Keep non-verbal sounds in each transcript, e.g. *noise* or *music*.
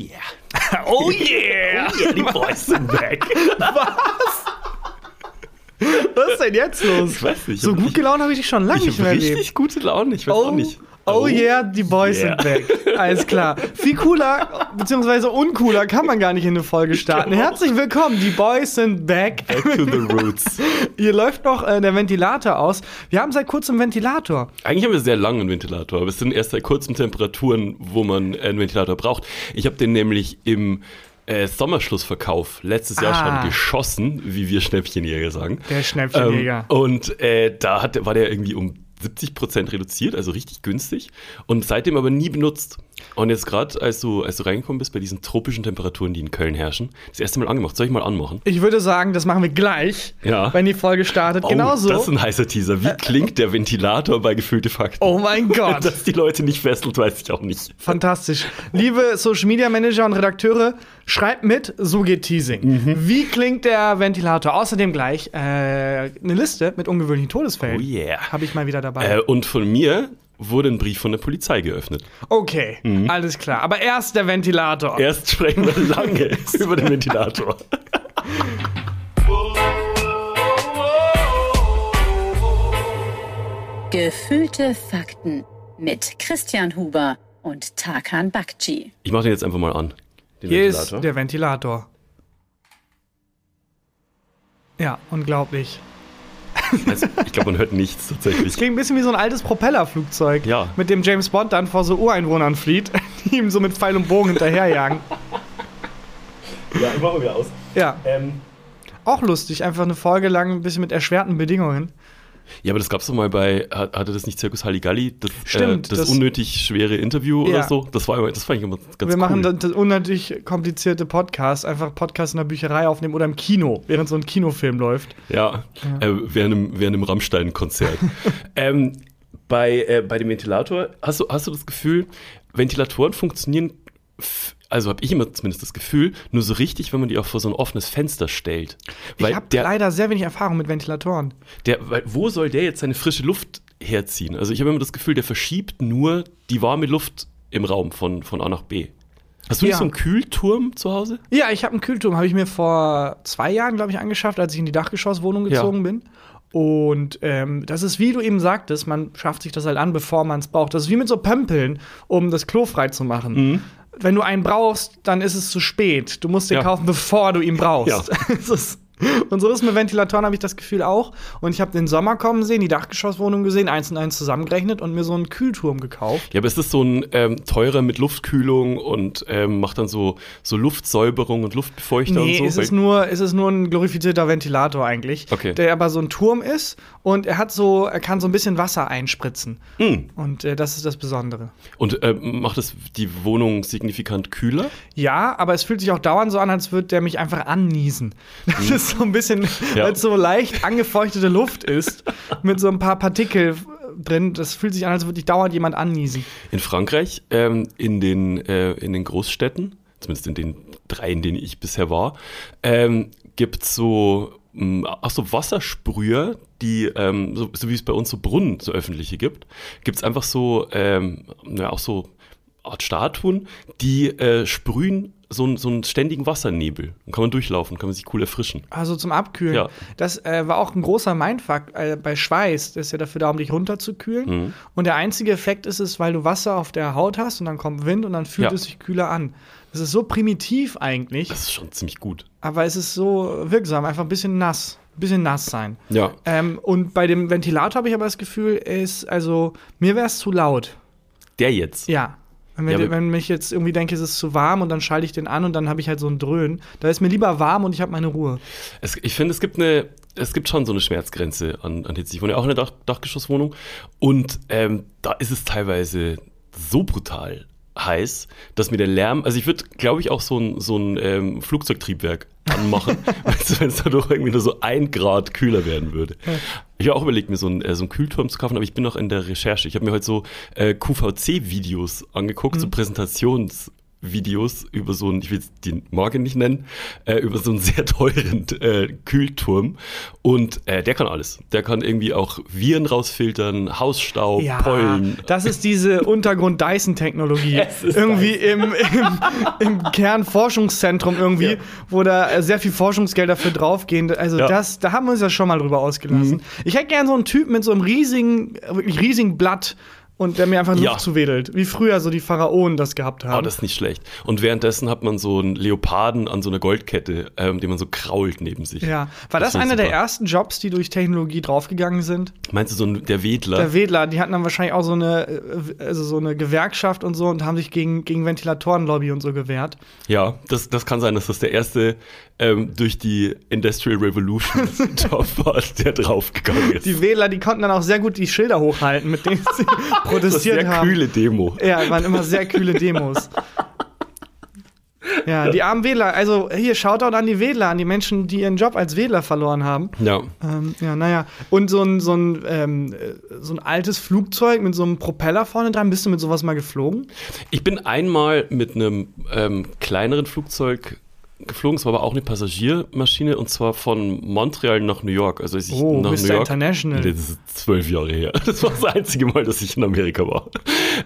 yeah. *laughs* Oh yeah! Oh yeah, die Boys sind back. *laughs* Was? Was ist denn jetzt los? Ich weiß nicht. So gut gelaunt habe ich dich schon lange Ich nicht mehr richtig erlebt. gute Laune, ich weiß Oh, auch nicht. Oh yeah, die Boys yeah. sind back. Alles klar. Viel cooler, beziehungsweise uncooler kann man gar nicht in eine Folge starten. Genau. Herzlich willkommen, die Boys sind back. Back to the roots. *laughs* Hier läuft noch äh, der Ventilator aus. Wir haben seit kurzem Ventilator. Eigentlich haben wir sehr lange einen Ventilator, aber es sind erst seit kurzen Temperaturen, wo man einen Ventilator braucht. Ich habe den nämlich im äh, Sommerschlussverkauf letztes Jahr Ah. schon geschossen, wie wir Schnäppchenjäger sagen. Der Schnäppchenjäger. Ähm, und äh, da hat, war der irgendwie um 70% reduziert, also richtig günstig. Und seitdem aber nie benutzt. Und jetzt gerade, als du, als du reingekommen bist bei diesen tropischen Temperaturen, die in Köln herrschen, das erste Mal angemacht. Soll ich mal anmachen? Ich würde sagen, das machen wir gleich, Ja. wenn die Folge startet. Oh, Genauso. das ist ein heißer Teaser. Wie klingt der Ventilator bei gefühlte Fakten? oh mein *laughs* Gott. Dass die Leute nicht fesselt, weiß ich auch nicht. Fantastisch. Liebe Social Media Manager und Redakteure, schreibt mit, so geht Teasing. Mhm. Wie klingt der Ventilator? Außerdem gleich äh, eine Liste mit ungewöhnlichen Todesfällen. Oh yeah. Habe ich mal wieder dabei. Äh, und von mir wurde ein Brief von der Polizei geöffnet. okay, alles klar. Aber erst der Ventilator. Mhm. Erst sprechen wir lange *laughs* über den Ventilator. Gefühlte Fakten mit Christian Huber und Tarkan Bakci. Ich mache den jetzt einfach mal an. Den Hier ist der Ventilator. Ja, unglaublich. Also, ich glaube, man hört nichts tatsächlich. Klingt ein bisschen wie so ein altes Propellerflugzeug, Ja. mit dem James Bond dann vor so Ureinwohnern flieht, *laughs* die ihm so mit Pfeil und Bogen hinterherjagen. Ja, ich mache wieder aus. Ja, Ähm, auch lustig, einfach eine Folge lang ein bisschen mit erschwerten Bedingungen. Ja, aber das gab es doch mal bei, hat- hatte das nicht Zirkus Halligalli? Das, Stimmt, äh, das, das- unnötig schwere Interview Ja. oder so? Das, war, das fand ich immer ganz wir cool. machen das, das unnötig komplizierte Podcast, einfach Podcast in der Bücherei aufnehmen oder im Kino, während so ein Kinofilm läuft. Ja, Äh, während einem, während einem Rammstein-Konzert. *laughs* ähm, bei, äh, bei dem Ventilator, hast du, hast du das Gefühl, Ventilatoren funktionieren, also habe ich immer zumindest das Gefühl, nur so richtig, wenn man die auch vor so ein offenes Fenster stellt. Weil ich habe der, leider sehr wenig Erfahrung mit Ventilatoren. der, weil, wo soll der jetzt seine frische Luft herziehen? Also ich habe immer das Gefühl, der verschiebt nur die warme Luft im Raum von, von A nach B. Hast du Ja. nicht so einen Kühlturm zu Hause? Ja, ich habe einen Kühlturm, habe ich mir vor zwei Jahren, glaube ich, angeschafft, als ich in die Dachgeschosswohnung Ja. gezogen bin. Und ähm, das ist, wie du eben sagtest, man schafft sich das halt an, bevor man es braucht. Das ist wie mit so Pömpeln, um das Klo frei zu machen. Mhm. Wenn du einen brauchst, dann ist es zu spät. Du musst den Ja. kaufen, bevor du ihn brauchst. Ja. *laughs* Und so ist mit Ventilatoren, habe ich das Gefühl auch. Und ich habe den Sommer kommen sehen, die Dachgeschosswohnung gesehen, eins und eins zusammengerechnet und mir so einen Kühlturm gekauft. Ja, aber es ist so ein ähm, teurer mit Luftkühlung und ähm, macht dann so, so Luftsäuberung und Luftbefeuchter Nee, und so. es ist nur, es ist nur ein glorifizierter Ventilator eigentlich, Okay. der aber so ein Turm ist und er hat so, er kann so ein bisschen Wasser einspritzen Hm. und äh, das ist das Besondere. Und äh, macht es die Wohnung signifikant kühler? Ja, aber es fühlt sich auch dauernd so an, als würde der mich einfach anniesen. *laughs* Das ist so ein bisschen, Hm. Ja. weil es so leicht angefeuchtete Luft ist mit so ein paar Partikel drin. Das fühlt sich an, als würde ich dauernd jemand anniesen. In Frankreich, ähm, in, den, äh, in den Großstädten, zumindest in den drei, in denen ich bisher war, ähm, gibt es so, ach so Wassersprüher, die, ähm, so, so wie es bei uns so Brunnen, so öffentliche gibt, gibt es einfach so, ähm, ja, auch so Art Statuen, die äh, sprühen so, einen- so einen ständigen Wassernebel. Dann kann man durchlaufen, kann man sich cool erfrischen. Also zum Abkühlen. Ja. Das äh, war auch ein großer Mindfuck äh, bei Schweiß. Das ist ja dafür da, um dich runterzukühlen. Mhm. Und der einzige Effekt ist es, weil du Wasser auf der Haut hast und dann kommt Wind und dann fühlt Ja. es sich kühler an. Das ist so primitiv eigentlich, Das ist schon ziemlich gut. aber es ist so wirksam. Einfach ein bisschen nass. Ein bisschen nass sein. Ja. Ähm, und bei dem Ventilator habe ich aber das Gefühl, ist, also, mir wäre es zu laut. Der jetzt. Ja. Wenn, Ja, wenn ich jetzt irgendwie denke, es ist zu warm und dann schalte ich den an und dann habe ich halt so ein Dröhnen. Da ist mir lieber warm und ich habe meine Ruhe. Es, ich finde, es gibt eine, es gibt schon so eine Schmerzgrenze an, an Hitze. Ich wohne ja auch in einer Dach, Dachgeschosswohnung und ähm, da ist es teilweise so brutal heiß, dass mir der Lärm, also ich würde, glaube ich, auch so ein, so ein ähm, Flugzeugtriebwerk anmachen, *laughs* wenn es dadurch irgendwie nur so ein Grad kühler werden würde. Ich habe auch überlegt, mir so einen, äh, so einen Kühlturm zu kaufen, aber ich bin noch in der Recherche. Ich habe mir heute so äh, QVC-Videos angeguckt, so Präsentations- Videos über so einen, ich will die Marke nicht nennen, äh, über so einen sehr teuren äh, Kühlturm. Und äh, der kann alles. Der kann irgendwie auch Viren rausfiltern, Hausstaub, Pollen. Das ist diese Untergrund-Dyson-Technologie. *laughs* Irgendwie im, im, im Kernforschungszentrum irgendwie, Ja. wo da äh, sehr viel Forschungsgelder für draufgehen. Also Ja. das, da haben wir uns ja schon mal drüber ausgelassen. Mhm. Ich hätte gern so einen Typ mit so einem riesigen, wirklich riesigen Blatt und der mir einfach Luft Ja. zuwedelt. Wie früher so die Pharaonen das gehabt haben. Oh, das ist nicht schlecht. Und währenddessen hat man so einen Leoparden an so einer Goldkette, ähm, den man so krault neben sich. ja. War das, ich einer der ersten Jobs, die durch Technologie draufgegangen sind? Meinst du so ein, der Wedler? Der Wedler, die hatten dann wahrscheinlich auch so eine, äh, also so eine Gewerkschaft und so und haben sich gegen, gegen Ventilatorenlobby und so gewehrt. ja, das, das kann sein, dass das der erste ähm, durch die Industrial Revolution *laughs* *laughs* Job war, der draufgegangen ist. Die Wähler, die konnten dann auch sehr gut die Schilder hochhalten, mit denen sie *laughs* das protestiert sehr haben. kühle Demo. Ja, waren immer sehr kühle Demos. Ja, die armen Wähler. Also hier, Shoutout an die Wähler, an die Menschen, die ihren Job als Wähler verloren haben. Ja. Ähm, ja, naja. Und so ein, so, ein, ähm, äh, so ein altes Flugzeug mit so einem Propeller vorne dran. Bist du mit sowas mal geflogen? Ich bin einmal mit einem ähm, kleineren Flugzeug geflogen, es war aber auch eine Passagiermaschine und zwar von Montreal nach New York. Also als ich Oh, nach Mr. New York. International. Nee, Das ist zwölf Jahre her. *laughs* Das war das einzige Mal, dass ich in Amerika war.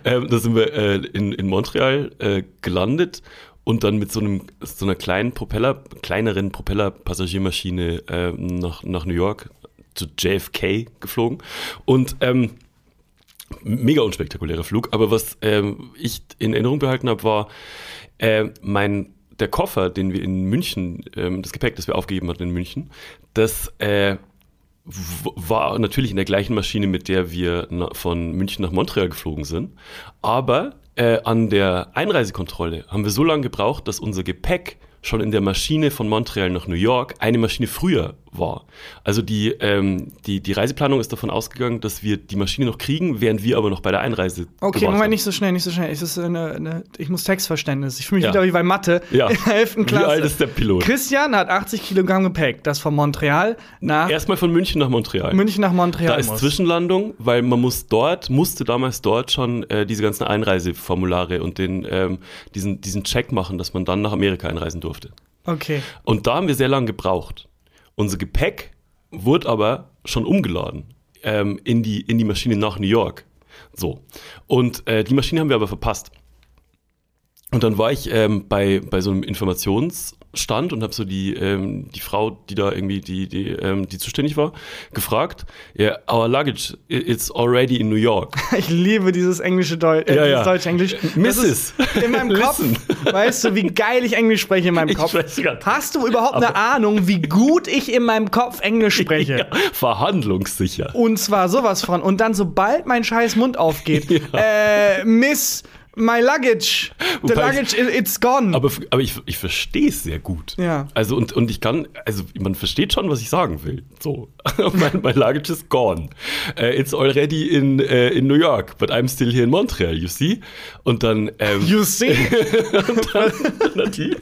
Ähm, da sind wir äh, in, in Montreal äh, gelandet und dann mit so einem so einer kleinen Propeller, kleineren Propeller-Passagiermaschine äh, nach, nach New York zu JFK geflogen. Und ähm, mega unspektakulärer Flug, aber was ähm, ich in Erinnerung behalten habe, war äh, mein der Koffer, den wir in München, ähm, das Gepäck, das wir aufgegeben hatten in München, das äh, war natürlich in der gleichen Maschine, mit der wir von München nach Montreal geflogen sind. Aber äh, an der Einreisekontrolle haben wir so lange gebraucht, dass unser Gepäck schon in der Maschine von Montreal nach New York eine Maschine früher war. Also die, ähm, die, die Reiseplanung ist davon ausgegangen, dass wir die Maschine noch kriegen, während wir aber noch bei der Einreise Okay, Moment, haben. nicht so schnell, nicht so schnell. Es ist eine, eine, ich muss Textverständnis. Ich fühle mich Ja. wieder wie bei Mathe Ja. in der 11. Wie Klasse. alt ist der Pilot? Christian hat 80 Kilogramm Gepäck, das von Montreal nach Erstmal von München nach Montreal. München nach Montreal Da ist muss. Zwischenlandung, weil man muss dort, musste damals dort schon äh, diese ganzen Einreiseformulare und den, ähm, diesen, diesen Check machen, dass man dann nach Amerika einreisen durfte. Okay. Und da haben wir sehr lange gebraucht. Unser Gepäck wurde aber schon umgeladen ähm, in, die, in die Maschine nach New York. So. Und äh, die Maschine haben wir aber verpasst. Und dann war ich ähm, bei, bei so einem Informationsstand und habe so die, ähm, die Frau, die da irgendwie, die, die, ähm, die zuständig war, gefragt, yeah, our luggage, i- it's already in New York. *laughs* Ich liebe dieses englische Deutsch, äh, Ja, ja. Deutsch-Englisch. Mrs. ist In meinem *laughs* Kopf, weißt du, wie geil ich Englisch spreche in meinem *laughs* Kopf. Hast du überhaupt eine Ahnung, wie gut ich in meinem Kopf Englisch spreche? Ja, verhandlungssicher. Und zwar sowas von. Und dann, sobald mein scheiß Mund aufgeht, äh, Miss, my luggage, the Wobei ich- luggage, i- it's gone. Aber, aber ich, ich verstehe es sehr gut. Ja. Also und, und ich kann, also man versteht schon, was ich sagen will. So, *laughs* mein, mein luggage is gone. Uh, it's already in, uh, in New York, but I'm still here in Montreal, you see? Und dann, ähm, you see? *laughs* und dann, dann hat, die,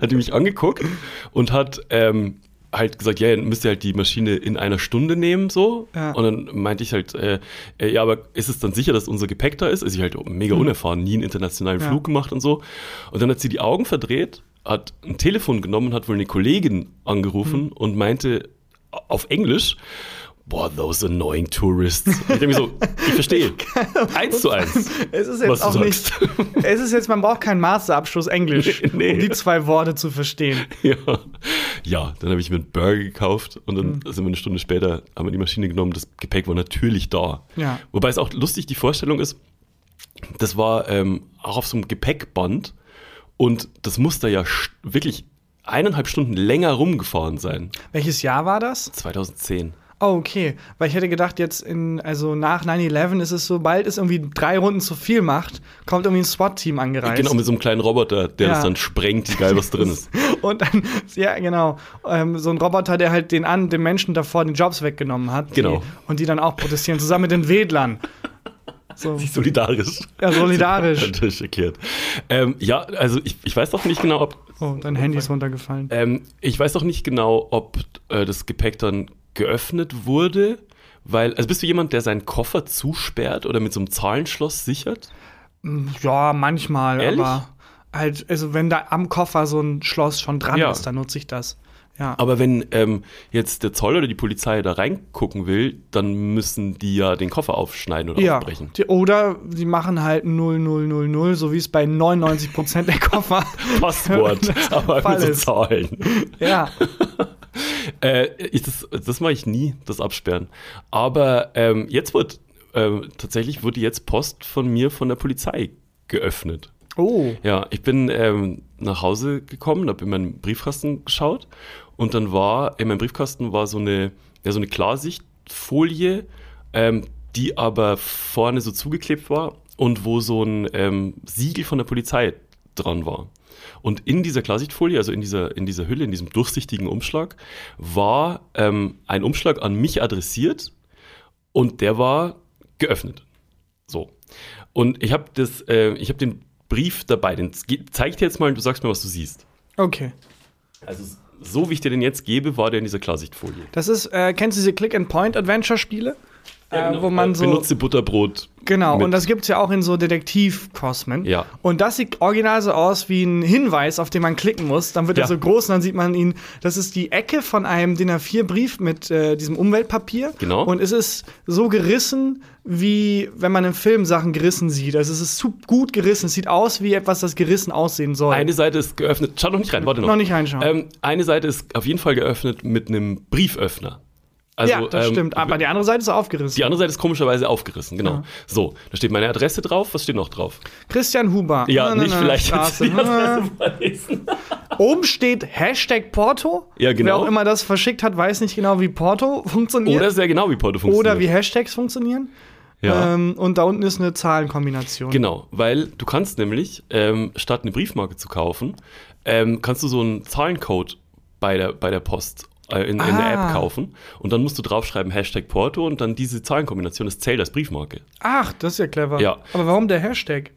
hat die mich angeguckt und hat ähm, halt gesagt, ja, dann müsst ihr halt die Maschine in einer Stunde nehmen, so. Ja. Und dann meinte ich halt, äh, äh, ja, aber ist es dann sicher, dass unser Gepäck da ist? Also ich halt mega unerfahren, nie einen internationalen Ja. Flug gemacht und so. Und dann hat sie die Augen verdreht, hat ein Telefon genommen und hat wohl eine Kollegin angerufen und meinte auf Englisch, boah, those annoying tourists. Ich denke mir so, ich verstehe. *laughs* eins zu eins. Es ist jetzt auch nicht. *laughs* Es ist jetzt, man braucht keinen Masterabschluss Englisch, Nee, nee. um die zwei Worte zu verstehen. *laughs* Ja, ja dann habe ich mir einen Burger gekauft und dann Mhm. sind wir eine Stunde später, haben wir die Maschine genommen, das Gepäck war natürlich da. Ja. Wobei es auch lustig die Vorstellung ist, das war ähm, auch auf so einem Gepäckband und das muss da ja wirklich eineinhalb Stunden länger rumgefahren sein. Welches Jahr war das? 2010. Oh, okay. Weil ich hätte gedacht, jetzt in, also nach 9-11 ist es so, bald es irgendwie drei Runden zu viel macht, kommt irgendwie ein SWAT-Team angereist. Genau, mit so einem kleinen Roboter, der Ja. das dann sprengt, geil was drin ist. *laughs* Und dann, ja, genau. Ähm, so ein Roboter, der halt den, an, den Menschen davor den Jobs weggenommen hat. Genau. Die, und die dann auch protestieren, zusammen mit den Wedlern. So. Solidarisch. Ja, solidarisch. *laughs* Natürlich erklärt. Ähm, ja, also ich, ich weiß doch nicht genau, ob Oh, dein Handy ist runtergefallen. Ähm, ich weiß auch nicht genau, ob äh, das Gepäck dann geöffnet wurde, weil, also bist du jemand, der seinen Koffer zusperrt oder mit so einem Zahlenschloss sichert? Ja, manchmal, Ehrlich? aber halt, also wenn da am Koffer so ein Schloss schon dran Ja. ist, dann nutze ich das. Ja. Aber wenn ähm, jetzt der Zoll oder die Polizei da reingucken will, dann müssen die ja den Koffer aufschneiden oder ja. aufbrechen. Die, oder sie machen halt 0000, so wie es bei 99% der Koffer *laughs* Passwort, *laughs* aber mit so. Zahlen. Ja. *laughs* Äh, ich, das das mache ich nie, das Absperren. Aber ähm, jetzt wird, ähm, tatsächlich wurde jetzt Post von mir von der Polizei geöffnet. Oh. Ja, ich bin ähm, nach Hause gekommen, habe in meinen Briefkasten geschaut und dann war, in meinem Briefkasten war so eine, ja, so eine Klarsichtfolie, ähm, die aber vorne so zugeklebt war und wo so ein ähm, Siegel von der Polizei dran war. Und in dieser Klarsichtfolie, also in dieser, in dieser Hülle, in diesem durchsichtigen Umschlag, war ähm, ein Umschlag an mich adressiert und der war geöffnet. So. Und ich habe das, äh, ich habe den Brief dabei. Den zeig ich dir jetzt mal und du sagst mir, was du siehst. Okay. Also so wie ich dir den jetzt gebe, war der in dieser Klarsichtfolie. Das ist, äh, kennst du diese Click-and-Point-Adventure-Spiele? Äh, wo man so. genau. Benutze Butterbrot. Genau, mit- und das gibt's ja auch in so Detektiv-Cosmen. Ja. Und das sieht original so aus wie ein Hinweis, auf den man klicken muss. Dann wird er Ja. so groß und dann sieht man ihn. Das ist die Ecke von einem DIN A4-Brief mit äh, diesem Umweltpapier. Genau. Und es ist so gerissen, wie wenn man im Film Sachen gerissen sieht. Also es ist zu gut gerissen. Es sieht aus wie etwas, das gerissen aussehen soll. Eine Seite ist geöffnet. Schau noch nicht rein, warte noch. Noch nicht reinschauen. Ähm, eine Seite ist auf jeden Fall geöffnet mit einem Brieföffner. Also, ja, das ähm, stimmt. Aber die andere Seite ist aufgerissen. Die andere Seite ist komischerweise aufgerissen, genau. Ja. So, da steht meine Adresse drauf. Was steht noch drauf? Christian Huber. Ja, Na, na, nicht na, vielleicht Straße. *laughs* die Adresse. *laughs* Oben steht Hashtag Porto. Ja, genau. Wer auch immer das verschickt hat, weiß nicht genau, wie Porto funktioniert. Oder sehr genau, wie Porto funktioniert. Oder wie Hashtags funktionieren. Ja. Ähm, und da unten ist eine Zahlenkombination. Genau, weil du kannst nämlich, ähm, statt eine Briefmarke zu kaufen, ähm, kannst du so einen Zahlencode bei der, bei der Post äh, in, in der Ah. App kaufen und dann musst du draufschreiben Hashtag Porto und dann diese Zahlenkombination, das zählt als Briefmarke. Ach, das ist ja clever. Ja. Aber warum der Hashtag?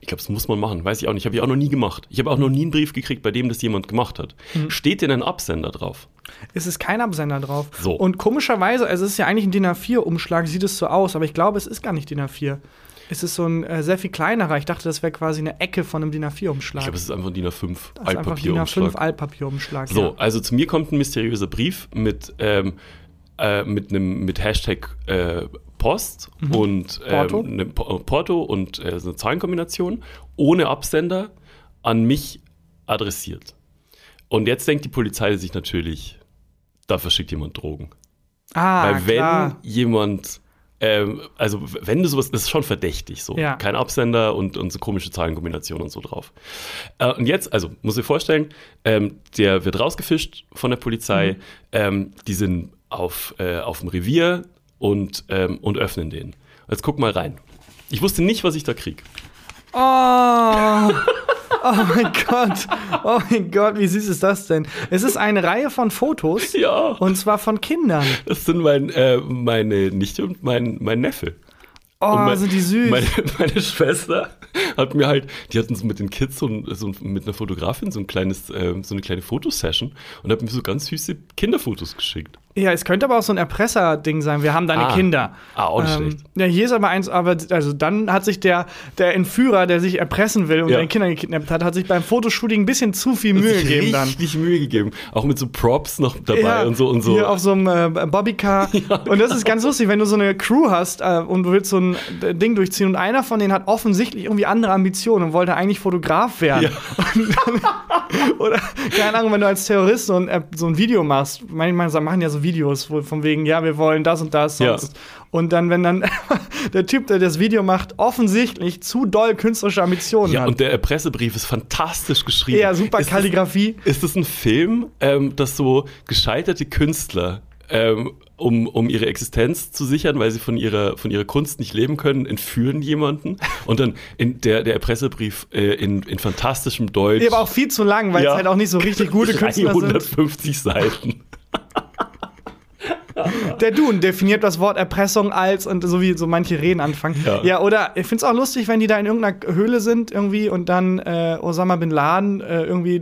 Ich glaube, das muss man machen, weiß ich auch nicht. Habe ich auch noch nie gemacht. Ich habe auch noch nie einen Brief gekriegt, bei dem das jemand gemacht hat. Mhm. Steht denn ein Absender drauf? Es ist kein Absender drauf. So. Und komischerweise, also es ist ja eigentlich ein DIN A4-Umschlag, sieht es so aus, aber ich glaube, es ist gar nicht DIN A4. Es ist so ein äh, sehr viel kleinerer. Ich dachte, das wäre quasi eine Ecke von einem DIN A4-Umschlag. Ich glaube, es ist einfach ein DIN A5 das ist einfach DIN A5 Altpapierumschlag. Altpapierumschlag. So, Ja. also zu mir kommt ein mysteriöser Brief mit, ähm, äh, mit einem mit Hashtag äh, Post und ähm, Porto. ne, Po- Porto und äh, so eine Zahlenkombination ohne Absender an mich adressiert. Und jetzt denkt die Polizei sich natürlich, da verschickt jemand Drogen. Ah, Weil wenn klar. jemand, ähm, also wenn du sowas, das ist schon verdächtig so. Ja. Kein Absender und, und so komische Zahlenkombinationen und so drauf. Äh, und jetzt, also muss ich vorstellen, ähm, der wird rausgefischt von der Polizei, Mhm. ähm, die sind auf, äh, auf dem Revier und, ähm, und öffnen den. Jetzt guck mal rein. Ich wusste nicht, was ich da krieg. Oh. Oh mein Gott. Oh mein Gott, wie süß ist das denn? Es ist eine Reihe von Fotos. Ja. Und zwar von Kindern. Das sind mein, äh, meine Nichte und mein, mein Neffe. Oh, mein- sind die süß. Meine, *laughs* meine Schwester hat mir halt, die hatten so mit den Kids so, ein, so mit einer Fotografin so ein kleines, ähm, so eine kleine Fotosession und hat mir so ganz süße Kinderfotos geschickt. Ja, es könnte aber auch so ein Erpresser-Ding sein. Wir haben deine Ah. Kinder. Ah, auch nicht Ähm, schlecht. Ja, hier ist aber eins, aber also dann hat sich der, der Entführer, der sich erpressen will und Ja. deine Kinder gekidnappt hat, hat sich beim Fotoshooting ein bisschen zu viel Mühe gegeben dann. richtig Mühe gegeben. Auch mit so Props noch dabei und so und so. Hier auf so einem äh, Bobbycar. *laughs* Und das ist ganz lustig, wenn du so eine Crew hast äh, und du willst so ein äh, Ding durchziehen und einer von denen hat offensichtlich irgendwie andere Ambitionen und wollte eigentlich Fotograf werden. Dann, *laughs* oder, keine Ahnung, wenn du als Terrorist so ein, so ein Video machst, manchmal machen ja so Videos, wo von wegen, ja, wir wollen das und das Ja. sonst. Und dann, wenn dann *laughs* der Typ, der das Video macht, offensichtlich zu doll künstlerische Ambitionen ja, hat. und der Erpressebrief ist fantastisch geschrieben. ja, super Ist das- Kalligrafie. Ist das ein Film, ähm, das so gescheiterte Künstler, ähm, um, um ihre Existenz zu sichern, weil sie von ihrer, von ihrer Kunst nicht leben können, entführen jemanden und dann in der, der Erpressebrief äh, in, in fantastischem Deutsch. Ja, aber auch viel zu lang, weil Ja. es halt auch nicht so richtig gute *laughs* Künstler sind. 350 Seiten. *laughs* Der Dune definiert das Wort Erpressung als und so wie so manche Reden anfangen. Ja. Ja, oder ich finde es auch lustig, wenn die da in irgendeiner Höhle sind irgendwie und dann äh, Osama Bin Laden äh, irgendwie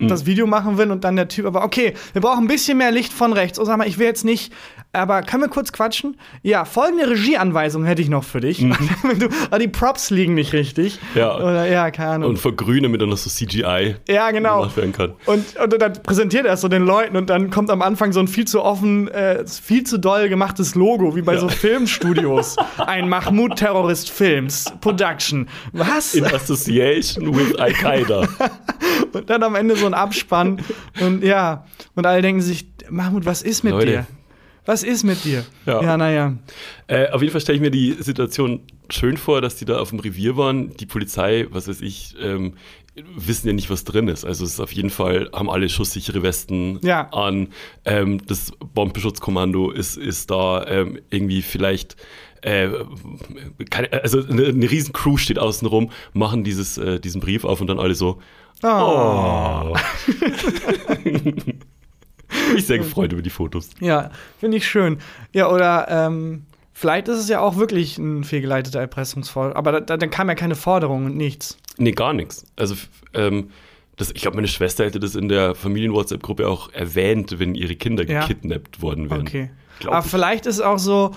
Mhm. das Video machen will und dann der Typ, aber okay, wir brauchen ein bisschen mehr Licht von rechts. Osama, ich will jetzt nicht, aber können wir kurz quatschen? Ja, folgende Regieanweisung hätte ich noch für dich. *laughs* Wenn du, aber die Props liegen nicht richtig. Mhm. Ja. Oder ja, keine Ahnung. Und vergrüne mit dann noch so CGI ja, genau. werden kann. Und, und dann präsentiert er es so den Leuten und dann kommt am Anfang so ein viel zu offen, äh, viel zu doll gemachtes Logo, wie bei so Filmstudios. ein Mahmoud-Terrorist Films Production. Was? In Association with Al-Qaida. *laughs* Und dann am Ende so ein Abspann. Und ja, und alle denken sich, Mahmoud, was ist mit Leute. dir? Was ist mit dir? Ja. ja naja. Äh, auf jeden Fall stelle ich mir die Situation schön vor, dass die da auf dem Revier waren. Die Polizei, was weiß ich, ähm, wissen ja nicht, was drin ist. Also es ist auf jeden Fall, haben alle schusssichere Westen Ja. an. Ähm, das Bombenschutzkommando ist, ist da ähm, irgendwie vielleicht äh, keine, also eine, eine riesen Crew steht außen rum, machen dieses, äh, diesen Brief auf und dann alle so, Oh. *laughs* oh. Mich sehr gefreut über die Fotos. Ja, finde ich schön. Ja, oder ähm, vielleicht ist es ja auch wirklich ein fehlgeleiteter Erpressungsfall. Aber da, da, dann kam ja keine Forderung und nichts. Nee, gar nichts. Also, ähm, das, ich glaube, meine Schwester hätte das in der Familien-WhatsApp-Gruppe auch erwähnt, wenn ihre Kinder Ja. gekidnappt worden wären. Okay. Glaub aber ich. vielleicht ist es auch so,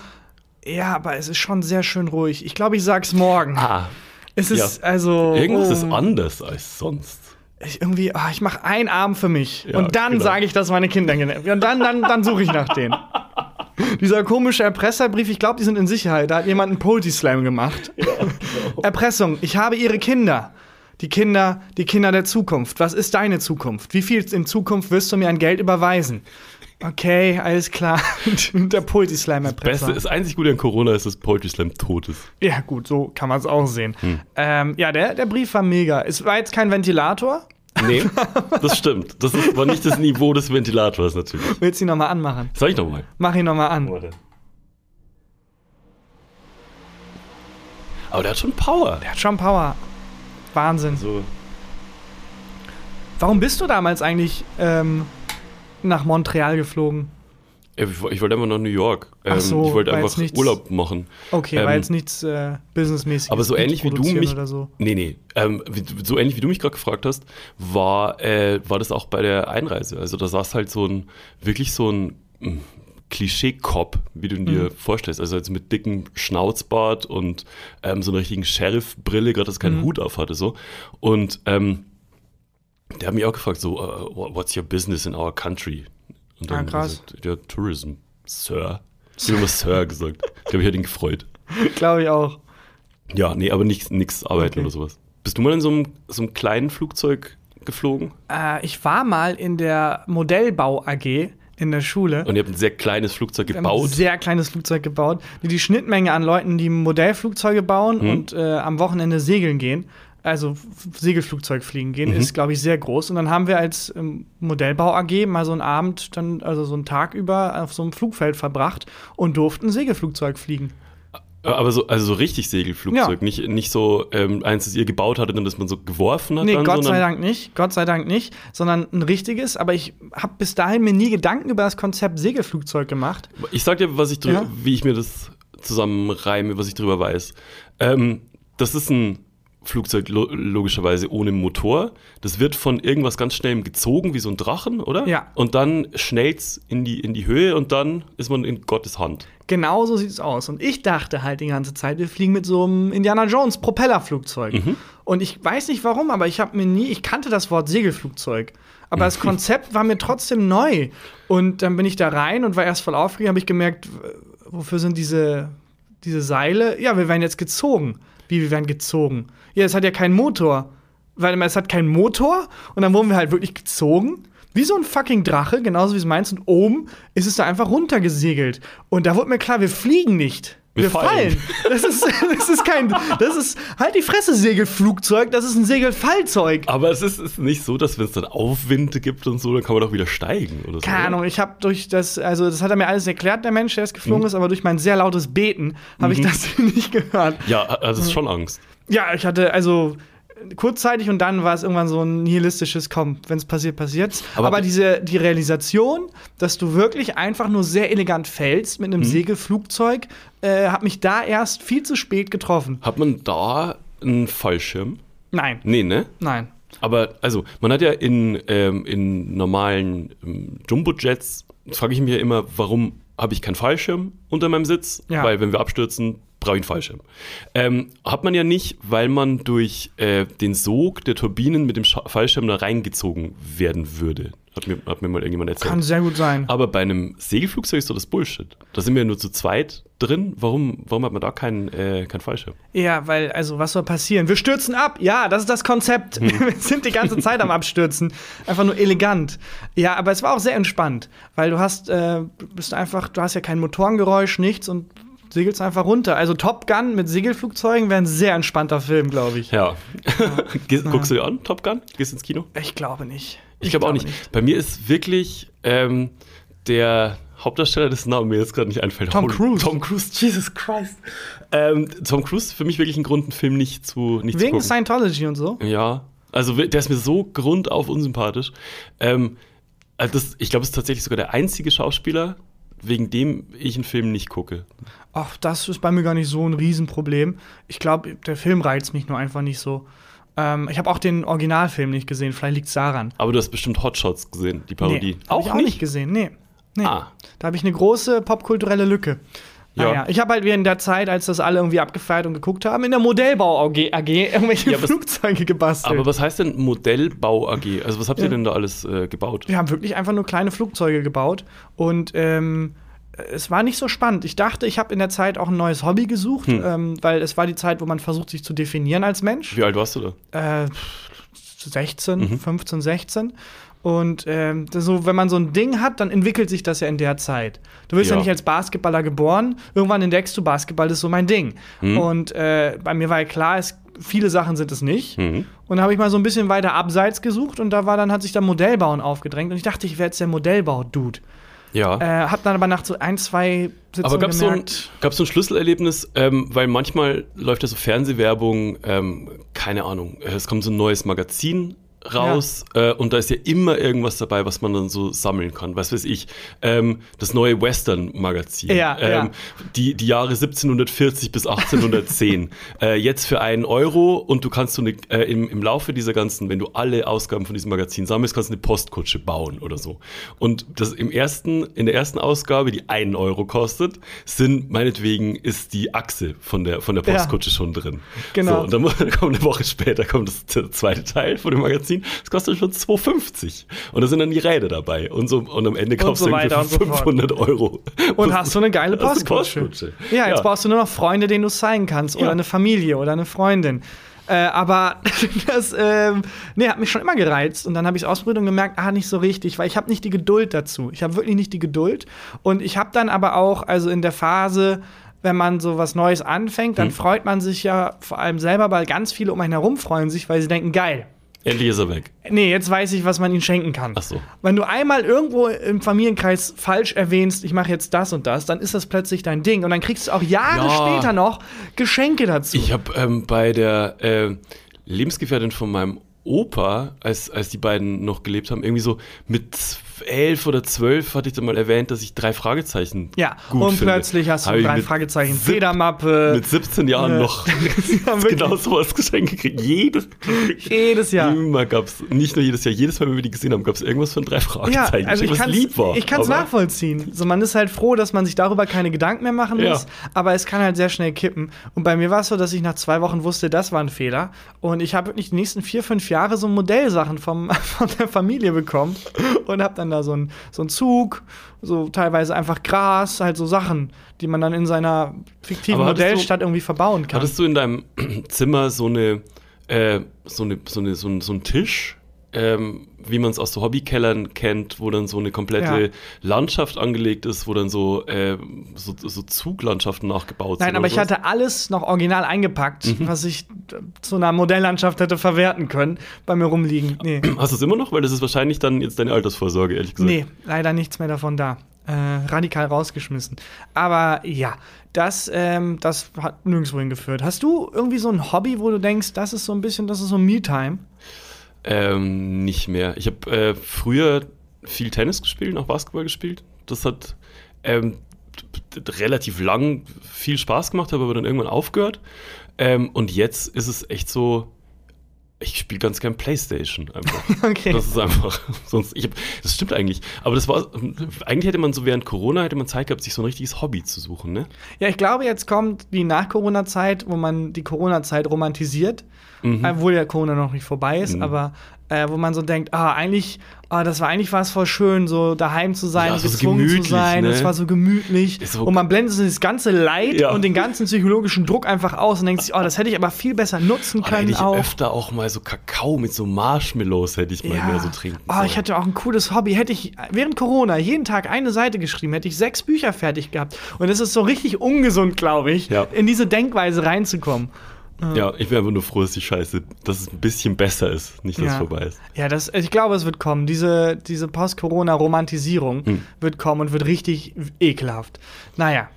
ja, aber es ist schon sehr schön ruhig. Ich glaube, ich sag's morgen. Ah, es ist ja. also. irgendwas oh, ist anders als sonst. ich irgendwie, ah, ich mache einen Arm für mich. Ja, und dann genau. sage ich, dass meine Kinder genervt Und dann, dann, dann suche ich nach denen. *laughs* Dieser komische Erpresserbrief, ich glaube, die sind in Sicherheit. Da hat jemand einen Poetry Slam gemacht. genau. Erpressung, ich habe ihre Kinder. Die Kinder, die Kinder der Zukunft. Was ist deine Zukunft? Wie viel in Zukunft wirst du mir an Geld überweisen? Okay, alles klar. *laughs* der Poetry Slam Beste, Erpresser. das einzig Gute an Corona ist, dass Poetry Slam tot ist. Ja, gut, so kann man es auch sehen. Hm. Ähm, ja, der, der Brief war mega. Es war jetzt kein Ventilator. Nee, das stimmt. Das ist, war nicht das Niveau des Ventilators natürlich. Willst du ihn nochmal anmachen? Sag ich nochmal. Mach ihn nochmal an. Aber der hat schon Power. Der hat schon Power. Wahnsinn. So, Warum bist du damals eigentlich ähm, nach Montreal geflogen? Ich, ich wollte einfach nach New York. Ähm, so, ich wollte einfach nichts- Urlaub machen. Okay, Ähm, war jetzt nichts äh, businessmäßiges. Aber so ähnlich wie du mich. Oder so. Nee, nee. Ähm, wie, so ähnlich wie du mich gerade gefragt hast, war, äh, war das auch bei der Einreise. Also da saß halt so ein, wirklich so ein mm, Klischee-Cop, wie du dir vorstellst. Also jetzt mit dicken Schnauzbart und ähm, so einer richtigen Sheriff-Brille, gerade dass keinen Hut auf hatte. So. Und ähm, der hat mich auch gefragt, so, uh, what- what's your business in our country? Und Ah, krass. gesagt, ja, Tourism, Sir. Ich habe immer Sir gesagt. Ich glaube, ich hätte ihn gefreut. *laughs* Glaube ich auch. Ja, nee, aber nichts nix arbeiten Okay. oder sowas. Bist du mal in so einem, so einem kleinen Flugzeug geflogen? Äh, ich war mal in der Modellbau AG in der Schule. Und ihr habt ein sehr kleines Flugzeug haben ein gebaut? sehr kleines Flugzeug gebaut. Die, die Schnittmenge an Leuten, die Modellflugzeuge bauen Mhm. und äh, am Wochenende segeln gehen, also Segelflugzeug fliegen gehen, Mhm. ist, glaube ich, sehr groß. Und dann haben wir als ähm, Modellbau AG mal so einen Abend, dann, also so einen Tag über auf so einem Flugfeld verbracht und durften Segelflugzeug fliegen. Aber so, also so richtig Segelflugzeug, Ja. nicht, nicht so ähm, eins, das ihr gebaut hattet und das man so geworfen hat. Nee, dann, Gott sei Dank nicht. Gott sei Dank nicht, sondern ein richtiges. Aber ich habe bis dahin mir nie Gedanken über das Konzept Segelflugzeug gemacht. Ich sag dir, was ich Ja. wie ich mir das zusammenreime, was ich drüber weiß. Ähm, das ist ein Flugzeug lo logischerweise ohne Motor. Das wird von irgendwas ganz schnellem gezogen, wie so ein Drachen, oder? Ja. Und dann schnellt's in die, in die Höhe und dann ist man in Gottes Hand. Genau so sieht es aus. Und ich dachte halt die ganze Zeit, wir fliegen mit so einem Indiana Jones Propellerflugzeug. Mhm. Und ich weiß nicht warum, aber ich habe mir nie, ich kannte das Wort Segelflugzeug. Aber das Konzept war mir trotzdem neu. Und dann bin ich da rein und war erst voll aufgeregt, habe ich gemerkt, wofür sind diese, diese Seile? Ja, wir werden jetzt gezogen. Wie, wir werden gezogen? Ja, es hat ja keinen Motor. Weil es hat keinen Motor und dann wurden wir halt wirklich gezogen. Wie so ein fucking Drache, genauso wie es meinst. Und oben ist es da einfach runtergesegelt. Und da wurde mir klar, wir fliegen nicht. Wir Wir, fallen. fallen. Das ist, das ist kein, das ist halt die Fresse Segelflugzeug, das ist ein Segelfallzeug. Aber es ist, ist nicht so, dass wenn es dann Aufwinde gibt und so, dann kann man doch wieder steigen oder so. Keine? Ahnung, ich habe durch das, also das hat er mir alles erklärt, der Mensch, der es geflogen Mhm. ist, aber durch mein sehr lautes Beten habe ich das *laughs* nicht gehört. Ja, also es ist schon Angst. Ja, ich hatte, also kurzzeitig und dann war es irgendwann so ein nihilistisches Komm, wenn es passiert, passiert. Aber- Aber, diese die Realisation, dass du wirklich einfach nur sehr elegant fällst mit einem Mhm. Segelflugzeug, äh, hat mich da erst viel zu spät getroffen. Hat man da einen Fallschirm? Nein, Nee, ne? nein. Aber also, man hat ja in, ähm, in normalen ähm, Jumbo-Jets, frage ich mich ja immer, warum habe ich keinen Fallschirm unter meinem Sitz? Ja. Weil wenn wir abstürzen, brauche ich einen Fallschirm. Ähm, hat man ja nicht, weil man durch äh, den Sog der Turbinen mit dem Scha Fallschirm da reingezogen werden würde. Hat mir, hat mir mal irgendjemand erzählt. Kann sehr gut sein. Aber bei einem Segelflugzeug ist doch das Bullshit. Da sind wir ja nur zu zweit drin. Warum, warum hat man da keinen äh, keinen Fallschirm? Ja, weil, also, was soll passieren? Wir stürzen ab. Ja, das ist das Konzept. *laughs* Wir sind die ganze Zeit am Abstürzen. Einfach nur elegant. Ja, aber es war auch sehr entspannt, weil du hast, äh, du bist einfach, du hast ja kein Motorengeräusch, nichts und segelst einfach runter. Also Top Gun mit Segelflugzeugen wäre ein sehr entspannter Film, glaube ich. Ja. *laughs* Gehst, guckst du dir an, Top Gun? Gehst ins Kino? Ich glaube nicht. Ich, glaube auch nicht. Bei mir ist wirklich ähm, der Hauptdarsteller, dessen Name mir jetzt gerade nicht einfällt. Tom Cruise. Tom Cruise, Jesus Christ. Ähm, Tom Cruise ist für mich wirklich ein Grund, einen Film nicht zu nicht zu Wegen gucken. Scientology und so. Ja, also der ist mir so grundauf unsympathisch. Ähm, also das, ich glaube, es ist tatsächlich sogar der einzige Schauspieler, wegen dem ich einen Film nicht gucke. Ach, das ist bei mir gar nicht so ein Riesenproblem. Ich glaube, der Film reizt mich nur einfach nicht so. Ähm, ich habe auch den Originalfilm nicht gesehen. Vielleicht liegt es daran. Aber du hast bestimmt Hotshots gesehen, die Parodie. Nee, hab ich auch nicht gesehen. Nee. nee. Ah. Da habe ich eine große popkulturelle Lücke. Ja. Naja, ich habe halt während der Zeit, als das alle irgendwie abgefeiert und geguckt haben, in der Modellbau AG, AG irgendwelche Ja, Flugzeuge gebastelt. Aber was heißt denn Modellbau AG? Also was habt ihr Ja. denn da alles äh, gebaut? wir haben wirklich einfach nur kleine Flugzeuge gebaut und ähm, es war nicht so spannend. Ich dachte, ich habe in der Zeit auch ein neues Hobby gesucht, Hm. ähm, weil es war die Zeit, wo man versucht, sich zu definieren als Mensch. Wie alt warst du da? Äh, 16, Mhm. 15, 16. Und ähm, so, wenn man so ein Ding hat, dann entwickelt sich das ja in der Zeit. Du wirst ja, Ja. nicht als Basketballer geboren. Irgendwann entdeckst du, Basketball ist so mein Ding. Mhm. Und äh, bei mir war ja klar, es, viele Sachen sind es nicht. Mhm. Und da habe ich mal so ein bisschen weiter abseits gesucht und da war dann hat sich dann Modellbauen aufgedrängt und ich dachte, ich wäre jetzt der Modellbau-Dude. Ja. Äh, hab dann aber nach so ein, zwei Sitzungen Aber gab es so, ein, so ein Schlüsselerlebnis? Ähm, weil manchmal läuft ja so Fernsehwerbung, ähm, keine Ahnung, es kommt so ein neues Magazin raus äh, und da ist ja immer irgendwas dabei, was man dann so sammeln kann. Was weiß ich, ähm, das neue Western-Magazin. Ja, ähm, ja. Die, die Jahre 1740 bis 1810. *laughs* äh, jetzt für einen Euro und du kannst so eine, äh, im, im Laufe dieser ganzen, wenn du alle Ausgaben von diesem Magazin sammelst, kannst du eine Postkutsche bauen oder so. Und das im ersten, in der ersten Ausgabe, die einen Euro kostet, sind meinetwegen ist die Achse von der, von der Ja. Postkutsche schon drin. Genau. So, und dann *laughs* kommt eine Woche später kommt das z- zweite Teil von dem Magazin. Das kostet schon 2,50. Und da sind dann die Räder dabei. Und, so, und am Ende kaufst so du für und so fort. 500 Euro. und hast so eine geile du Postkutsche. Postkutsche. Ja, jetzt Ja. brauchst du nur noch Freunde, denen du zeigen kannst. Oder Ja. eine Familie oder eine Freundin. Äh, aber *laughs* das ähm, nee, hat mich schon immer gereizt. Und dann habe ich es ausprobiert und gemerkt, ah, nicht so richtig, weil ich habe nicht die Geduld dazu. Ich habe wirklich nicht die Geduld. Und ich habe dann aber auch, also in der Phase, wenn man so was Neues anfängt, Hm. dann freut man sich ja vor allem selber, weil ganz viele um einen herum freuen sich, weil sie denken, geil. Endlich ist er weg. Nee, jetzt weiß ich, was man ihnen schenken kann. Ach so. Wenn du einmal irgendwo im Familienkreis falsch erwähnst, ich mache jetzt das und das, dann ist das plötzlich dein Ding. Und dann kriegst du auch Jahre Ja. später noch Geschenke dazu. Ich habe ähm, bei der äh, Lebensgefährtin von meinem Opa, als, als die beiden noch gelebt haben, irgendwie so mit elf oder zwölf hatte ich dann mal erwähnt, dass ich drei Fragezeichen ja, gut und finde. plötzlich hast du drei Fragezeichen, Federmappe. Mit 17 Jahren Äh, noch *laughs* Ja, genau sowas Geschenk gekriegt. Jedes, *laughs* Jedes Jahr. Immer gab's, nicht nur jedes Jahr, jedes Mal, wenn wir die gesehen haben, gab es irgendwas von drei Ja, Fragezeichen. also ich was kann lieb war. ich kann's aber- nachvollziehen. So, man ist halt froh, dass man sich darüber keine Gedanken mehr machen Ja. muss, aber es kann halt sehr schnell kippen. Und bei mir war es so, dass ich nach zwei Wochen wusste, das war ein Fehler. Und ich habe wirklich die nächsten vier, fünf Jahre so Modellsachen vom, *laughs* von der Familie bekommen und habe dann da so einen so einen Zug, so teilweise einfach Gras, halt so Sachen, die man dann in seiner fiktiven hattest du- Modellstadt irgendwie verbauen kann. Hattest du in deinem *clears throat* Zimmer so eine, äh, so eine, so eine, so ein, so einen Tisch, ähm, wie man es aus so Hobbykellern kennt, wo dann so eine komplette Ja. Landschaft angelegt ist, wo dann so, äh, so, so Zuglandschaften nachgebaut sind? Nein, aber ich sowas? hatte alles noch original eingepackt, Mhm. was ich zu einer Modelllandschaft hätte verwerten können, bei mir rumliegen. Nee. *clears throat* Hast du es immer noch? Weil das ist wahrscheinlich dann jetzt deine Altersvorsorge, ehrlich gesagt. Nee, leider nichts mehr davon da. äh, radikal rausgeschmissen. Aber ja, das, ähm, das hat nirgendwo hingeführt. Hast du irgendwie so ein Hobby, wo du denkst, das ist so ein bisschen, das ist so Me-Time? Ähm, nicht mehr. Ich habe äh, früher viel Tennis gespielt, auch Basketball gespielt. Das hat ähm, relativ lang viel Spaß gemacht, habe aber dann irgendwann aufgehört. Ähm, und jetzt ist es echt so, ich spiele ganz gern Playstation einfach. *laughs* Okay. Das ist einfach, *laughs* sonst, ich hab, das stimmt eigentlich. Aber das war, eigentlich hätte man so während Corona, hätte man Zeit gehabt, sich so ein richtiges Hobby zu suchen, ne? Ja, ich glaube, jetzt kommt die Nach-Corona-Zeit, wo man die Corona-Zeit romantisiert, obwohl ja Corona noch nicht vorbei ist, aber äh, wo man so denkt, ah, eigentlich, ah, das war eigentlich war es voll schön, so daheim zu sein, Ja, war so gezwungen zu sein, ne? es war so gemütlich so- und man blendet so das ganze Leid Ja. und den ganzen psychologischen Druck einfach aus und denkt sich, oh, das hätte ich aber viel besser nutzen Oh, da hätte können ich auch. öfter auch mal so Kakao mit so Marshmallows hätte ich mal mehr so trinken Oh, sollen. ich hatte auch ein cooles Hobby. Hätte ich während Corona jeden Tag eine Seite geschrieben, hätte ich sechs Bücher fertig gehabt. Und es ist so richtig ungesund, glaube ich, Ja. in diese Denkweise reinzukommen. Ja, ich wäre einfach nur froh, dass die Scheiße, dass es ein bisschen besser ist, nicht, dass es Ja. vorbei ist. Ja, das, ich glaube, es wird kommen. Diese, diese Post-Corona-Romantisierung Hm. wird kommen und wird richtig ekelhaft. Naja,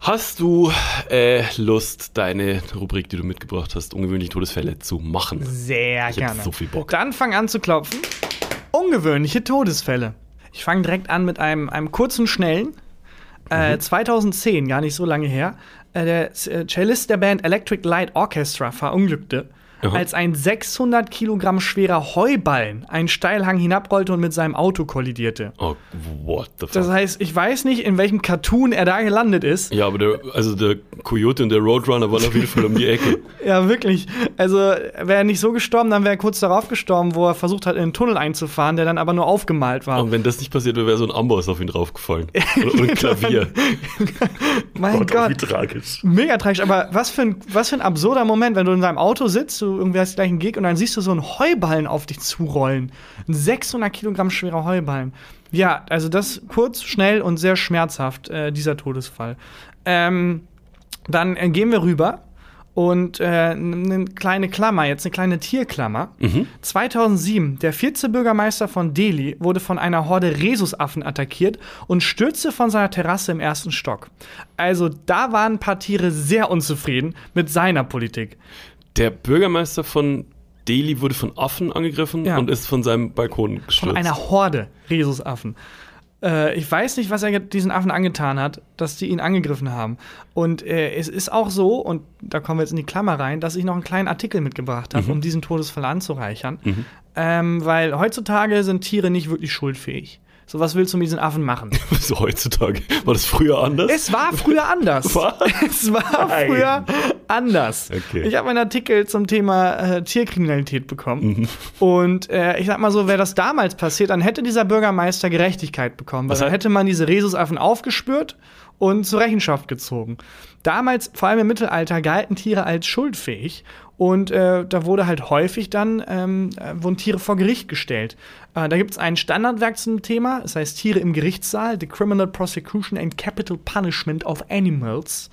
Hast du äh, Lust, deine Rubrik, die du mitgebracht hast, ungewöhnliche Todesfälle zu machen? sehr Ich gerne. hab so viel Bock. Dann fang an zu klopfen. Ungewöhnliche Todesfälle. Ich fange direkt an mit einem, einem kurzen, schnellen. Äh, 2010, gar nicht so lange her. Äh, der äh, Cellist der Band Electric Light Orchestra verunglückte, Aha. als ein 600 Kilogramm schwerer Heuballen einen Steilhang hinabrollte und mit seinem Auto kollidierte. Oh, what the fuck? Das heißt, ich weiß nicht, in welchem Cartoon er da gelandet ist. ja, aber der, also der Coyote und der Roadrunner waren auf jeden Fall um die Ecke. *laughs* Ja, wirklich. Also, wäre er nicht so gestorben, dann wäre er kurz darauf gestorben, wo er versucht hat, in den Tunnel einzufahren, der dann aber nur aufgemalt war. Und wenn das nicht passiert wäre, wäre so ein Amboss auf ihn draufgefallen. *laughs* Und ein Klavier. mein oh, Gott. wie tragisch. Mega tragisch, aber was für, ein, was für ein absurder Moment, wenn du in deinem Auto sitzt, du irgendwie hast gleich einen Gig und dann siehst du so einen Heuballen auf dich zurollen. Ein 600 Kilogramm schwerer Heuballen. Ja, also das kurz, schnell und sehr schmerzhaft, äh, dieser Todesfall. Ähm, dann äh, gehen wir rüber und äh, eine kleine Klammer, jetzt eine kleine Tierklammer. 2007, der Vizebürgermeister von Delhi wurde von einer Horde Rhesusaffen attackiert und stürzte von seiner Terrasse im ersten Stock. Also da waren ein paar Tiere sehr unzufrieden mit seiner Politik. Der Bürgermeister von Delhi wurde von Affen angegriffen Ja. und ist von seinem Balkon gestürzt. Von einer Horde Rhesusaffen. Äh, ich weiß nicht, was er diesen Affen angetan hat, dass die ihn angegriffen haben. Und äh, es ist auch so, und da kommen wir jetzt in die Klammer rein, dass ich noch einen kleinen Artikel mitgebracht habe, um diesen Todesfall anzureichern. Ähm, weil heutzutage sind Tiere nicht wirklich schuldfähig. So, was willst du mit diesen Affen machen? *laughs* so heutzutage. War das früher anders? Es war früher anders. *laughs* Was? Es war Nein. früher anders. Okay. Ich habe einen Artikel zum Thema äh, Tierkriminalität bekommen. Mhm. Und äh, ich sag mal so, wäre das damals passiert, dann hätte dieser Bürgermeister Gerechtigkeit bekommen. Weil Was dann hätte man diese Rhesusaffen aufgespürt und zur Rechenschaft gezogen. Damals, vor allem im Mittelalter, galten Tiere als schuldfähig. Und äh, da wurde halt häufig dann, ähm, äh, wurden Tiere vor Gericht gestellt. Äh, da gibt es ein Standardwerk zum Thema, das heißt Tiere im Gerichtssaal, The Criminal Prosecution and Capital Punishment of Animals.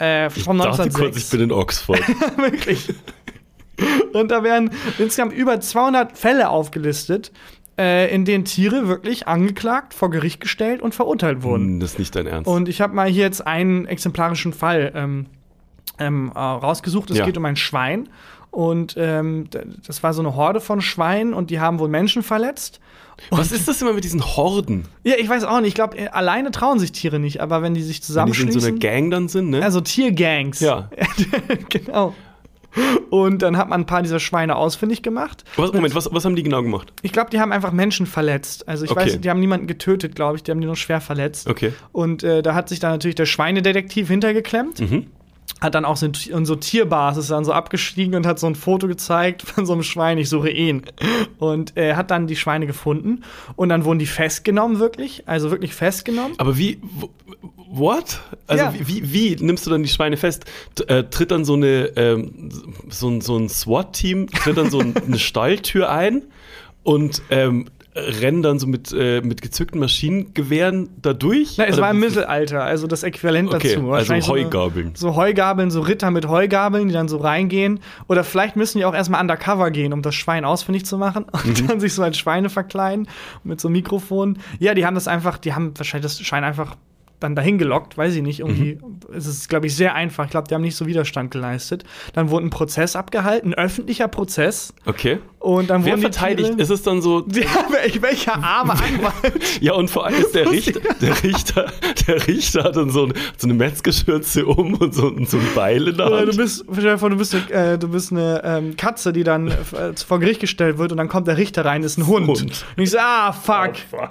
Äh, ich von dachte 1906. kurz, ich bin in Oxford. *laughs* Wirklich. Und da werden insgesamt über 200 Fälle aufgelistet, äh, in denen Tiere wirklich angeklagt, vor Gericht gestellt und verurteilt wurden. Hm, das ist nicht dein Ernst. Und ich habe mal hier jetzt einen exemplarischen Fall ähm, ähm, äh, rausgesucht. Es Ja. geht um ein Schwein. Und ähm, das war so eine Horde von Schweinen und die haben wohl Menschen verletzt. Was ist das immer mit diesen Horden? Ja, ich weiß auch nicht. Ich glaube, alleine trauen sich Tiere nicht, aber wenn die sich Wenn die zusammenschließen. in so einer Gang dann sind, ne? Also Tiergangs. Ja. *laughs* genau. Und dann hat man ein paar dieser Schweine ausfindig gemacht. was, Moment, was, was haben die genau gemacht? Ich glaube, die haben einfach Menschen verletzt. Also ich Okay. weiß, die haben niemanden getötet, glaube ich. Die haben die nur schwer verletzt. Okay. Und äh, da hat sich dann natürlich der Schweinedetektiv hintergeklemmt. Mhm. Hat dann auch so in so Tierbars ist dann so abgestiegen und hat so ein Foto gezeigt von so einem Schwein, ich suche ihn. Und er hat dann die Schweine gefunden und dann wurden die festgenommen, wirklich. Also wirklich festgenommen. Aber wie, what? Also Ja. wie, wie, wie nimmst du dann die Schweine fest? Äh, tritt dann so eine, ähm, so, ein- so ein SWAT-Team, tritt dann so ein- *laughs* eine Stalltür ein und ähm, rennen dann so mit, äh, mit gezückten Maschinengewehren da durch? Na, es Oder war im Mittelalter, also das Äquivalent Okay, dazu. also Wahrscheinlich so Heugabeln. So Heugabeln, so Ritter mit Heugabeln, die dann so reingehen. Oder vielleicht müssen die auch erstmal undercover gehen, um das Schwein ausfindig zu machen *laughs* und Mhm. dann sich so als Schweine verkleiden mit so einem Mikrofon. Ja, die haben das einfach, die haben wahrscheinlich das Schwein einfach dann dahin gelockt, weiß ich nicht, irgendwie. Mhm. Es ist, glaube ich, sehr einfach. Ich glaube, die haben nicht so Widerstand geleistet. Dann wurde ein Prozess abgehalten, ein öffentlicher Prozess. Okay. Und dann Wer wurden verteidigt? Tiere- Ist es dann so. *laughs* Ja, wel- welcher arme *laughs* Anwalt? Ja, und vor allem ist der Richter, der Richter, der Richter hat dann so, ein, so eine Metzgerschürze um und so, so ein Beil in der Oder Hand. du bist, du bist, eine, äh, du bist eine ähm, Katze, die dann äh, vor Gericht gestellt wird und dann kommt der Richter rein, ist ein Hund. Hund. Und ich so, ah, fuck. fuck.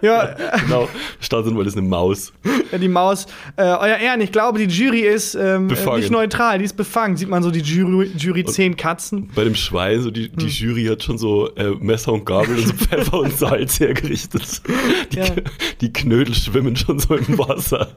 Ja, äh, Genau. Staatsanwalt ist eine Maus. die Maus. Äh, euer Ehren, ich glaube, die Jury ist ähm, äh, nicht neutral, die ist befangen. Sieht man so die Jury, Jury zehn Katzen. Bei dem Schwein, so die, Hm. die Jury hat schon so äh, Messer und Gabel und so *laughs* Pfeffer und Salz hergerichtet. Die, Ja. die Knödel schwimmen schon so im Wasser.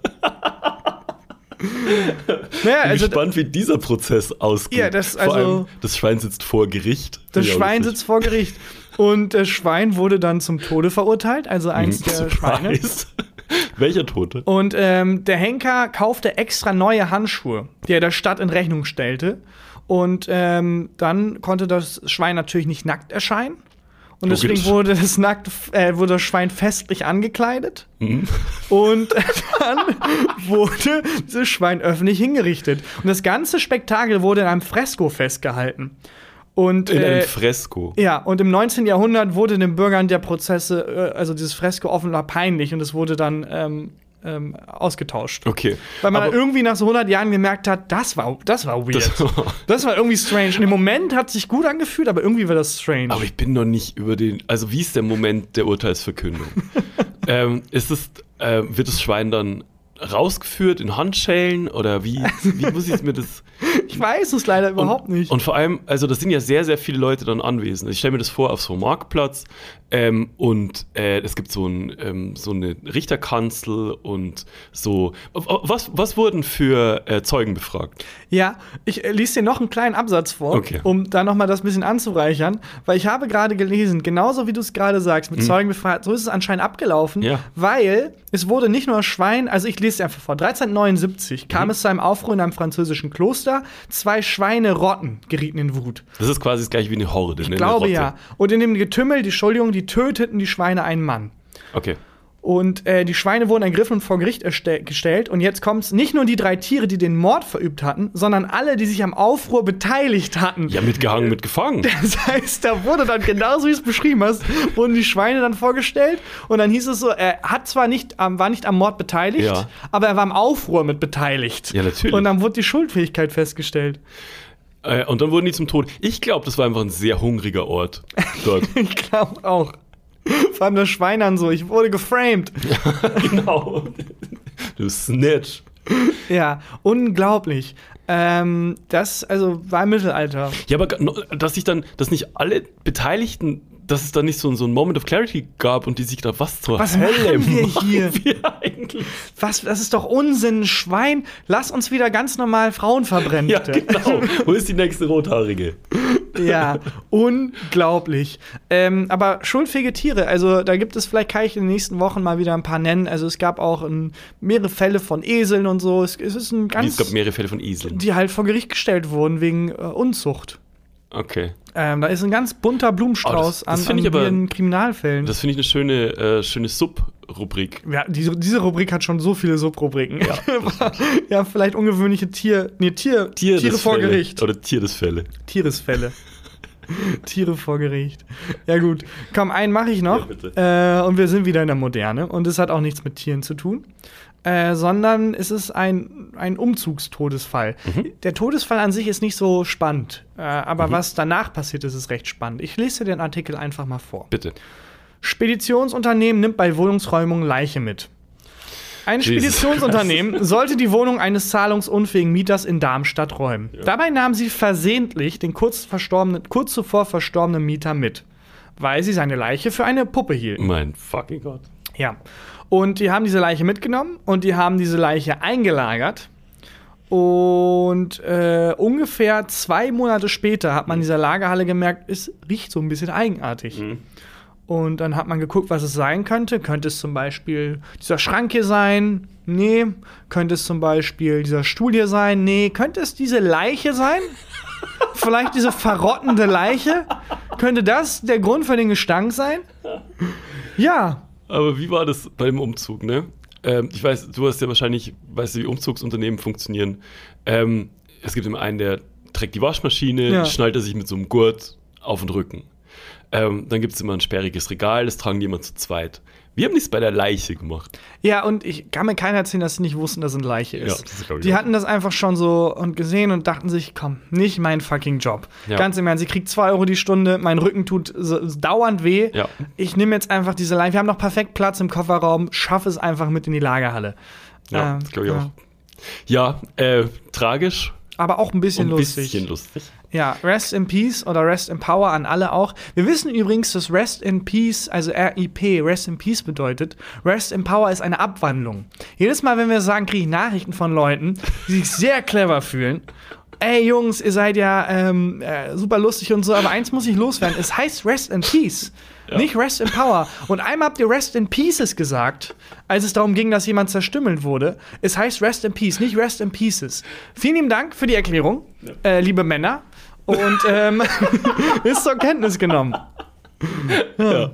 Naja, Bin also gespannt, wie dieser Prozess ausgeht. Ja, das- Vor also- allem, das Schwein sitzt vor Gericht. das ich Schwein sitzt vor Gericht. Und das Schwein wurde dann zum Tode verurteilt, also eins der Schweine. *laughs* Welcher Tote? Und ähm, der Henker kaufte extra neue Handschuhe, die er der Stadt in Rechnung stellte. Und ähm, dann konnte das Schwein natürlich nicht nackt erscheinen. Und Logisch. deswegen wurde das, nackt, äh, wurde das Schwein festlich angekleidet. Mhm. Und *laughs* dann wurde dieses Schwein öffentlich hingerichtet. Und das ganze Spektakel wurde in einem Fresko festgehalten. Und, In äh, einem Fresko. ja, und im 19. Jahrhundert wurde den Bürgern der Prozesse, äh, also dieses Fresko offenbar peinlich und es wurde dann ähm, ähm, ausgetauscht. Okay. Weil man irgendwie nach so 100 Jahren gemerkt hat, das war, das war weird. Das *laughs* Das, war- war irgendwie strange. Und im Moment hat es sich gut angefühlt, aber irgendwie war das strange. Aber ich bin noch nicht über den. Also, wie ist der Moment der Urteilsverkündung? *laughs* ähm, ist es, äh, wird das Schwein dann rausgeführt in Handschellen oder wie, wie *laughs* muss ich mir das. ich weiß es leider überhaupt nicht. Und vor allem, also das sind ja sehr, sehr viele Leute dann anwesend. Ich stelle mir das vor auf so einem Marktplatz ähm, und äh, es gibt so, ein, ähm, so eine Richterkanzel und so. Was, was wurden für äh, Zeugen befragt? Ja, ich äh, lese dir noch einen kleinen Absatz vor, Okay. um da noch mal das bisschen anzureichern, weil ich habe gerade gelesen, genauso wie du es gerade sagst, mit Zeugen befragt, so ist es anscheinend abgelaufen, Mhm. Ja. weil es wurde nicht nur Schwein, also ich lese einfach vor, 1379 kam Mhm. es zu einem Aufruhr in einem französischen Kloster, zwei Schweinerotten gerieten in Wut. Das ist quasi das gleiche wie eine Horde. ne? Ich glaube ja. Und in dem Getümmel, die Entschuldigung, die töteten die Schweine einen Mann. Okay. Und äh, die Schweine wurden ergriffen und vor Gericht gestellt. Und jetzt kommt's nicht nur die drei Tiere, die den Mord verübt hatten, sondern alle, die sich am Aufruhr beteiligt hatten. Ja, mitgehangen, mitgefangen. *laughs* Das heißt, da wurde dann genauso wie du es beschrieben hast, wurden die Schweine dann vorgestellt und dann hieß es so, er hat zwar nicht, am- war nicht am Mord beteiligt, Ja. aber er war am Aufruhr mit beteiligt. Ja, natürlich. Und dann wurde die Schuldfähigkeit festgestellt. Äh, und dann wurden die zum Tod. Ich glaube, das war einfach ein sehr hungriger Ort dort. *laughs* Ich glaube auch. Vor allem das Schwein dann so, ich wurde geframed. *laughs* genau. Du Snitch. Ja, unglaublich. Ähm, das also war im Mittelalter. Ja, aber dass sich dann, dass nicht alle Beteiligten, dass es dann nicht so, so ein Moment of Clarity gab und die sich da was zur Was Hölle machen wir hier? *laughs* wir eigentlich? Was, das ist doch Unsinn, Schwein. Lass uns wieder ganz normal Frauen verbrennen. Ja, genau. Wo ist die nächste Rothaarige? Ja, *laughs* unglaublich. Ähm, aber schuldfähige Tiere, also da gibt es, vielleicht kann ich in den nächsten Wochen mal wieder ein paar nennen. Also es gab auch ähm, mehrere Fälle von Eseln und so. Es, es ist ein ganz. es gab mehrere Fälle von Eseln. die halt vor Gericht gestellt wurden wegen äh, Unzucht. Okay. Ähm, da ist ein ganz bunter Blumenstrauß Oh, das- das an, an ich aber- Kriminalfällen. Das finde ich eine schöne, äh, schöne Sub-Rubrik. ja, diese, diese Rubrik hat schon so viele Subrubriken. Ja, *laughs* ja vielleicht ungewöhnliche Tier, nee, Tier, Tier Tiere vor Fälle. Gericht. Oder Tieresfälle. Tieresfälle. *laughs* Tiere vor Gericht. Ja, gut. Komm, einen mache ich noch. Ja, bitte. äh, und wir sind wieder in der Moderne. Und es hat auch nichts mit Tieren zu tun. Äh, sondern es ist ein, ein Umzugstodesfall. Mhm. Der Todesfall an sich ist nicht so spannend. Äh, aber was danach passiert ist, ist recht spannend. Ich lese dir den Artikel einfach mal vor. Bitte. Speditionsunternehmen nimmt bei Wohnungsräumung Leiche mit. Ein Jesus Speditionsunternehmen sollte die Wohnung eines zahlungsunfähigen Mieters in Darmstadt räumen. Dabei nahm sie versehentlich den kurz, kurz zuvor verstorbenen Mieter mit, weil sie seine Leiche für eine Puppe hielten. Mein fucking Gott. Ja. Und die haben diese Leiche mitgenommen und die haben diese Leiche eingelagert. Und äh, ungefähr zwei Monate später hat man in dieser Lagerhalle gemerkt, es riecht so ein bisschen eigenartig. Und dann hat man geguckt, was es sein könnte. Könnte es zum Beispiel dieser Schrank hier sein? Nee. Könnte es zum Beispiel dieser Stuhl hier sein? Nee. Könnte es diese Leiche sein? *laughs* Vielleicht diese verrottende Leiche? Könnte das der Grund für den Gestank sein? Ja. Aber wie war das beim Umzug, ne? Ähm, ich weiß, du hast ja wahrscheinlich, weißt du, wie Umzugsunternehmen funktionieren. Ähm, es gibt immer einen, der trägt die Waschmaschine, Ja. schnallt er sich mit so einem Gurt auf den Rücken. Ähm, dann gibt es immer ein sperriges Regal, das tragen die immer zu zweit. Wir haben nichts bei der Leiche gemacht. Ja, und ich kann mir keiner erzählen, dass sie nicht wussten, dass es eine Leiche ist. Ja, das ich die hatten das einfach schon so und gesehen und dachten sich, komm, nicht mein fucking Job. Ja. Ganz im Ernst, sie kriegt 2 Euro die Stunde, mein Rücken tut so, dauernd weh. Ja. Ich nehme jetzt einfach diese Leiche. Wir haben noch perfekt Platz im Kofferraum, schaffe es einfach mit in die Lagerhalle. Ja, Ähm, das glaube ich auch. Ja, äh, tragisch Aber auch ein bisschen ein lustig. bisschen lustig. Ja, Rest in Peace oder Rest in Power an alle auch. Wir wissen übrigens, dass Rest in Peace, also RIP, Rest in Peace bedeutet. Rest in Power ist eine Abwandlung. Jedes Mal, wenn wir sagen, kriege ich Nachrichten von Leuten, die sich sehr clever fühlen. Ey Jungs, ihr seid ja ähm, äh, super lustig und so, aber eins muss ich loswerden. Es heißt Rest in Peace, nicht Rest in Power. Und einmal habt ihr Rest in Pieces gesagt, als es darum ging, dass jemand zerstümmelt wurde. Es heißt Rest in Peace, nicht Rest in Pieces. Vielen lieben Dank für die Erklärung, äh, liebe Männer. Und ähm, *laughs* ist zur Kenntnis genommen. Ja.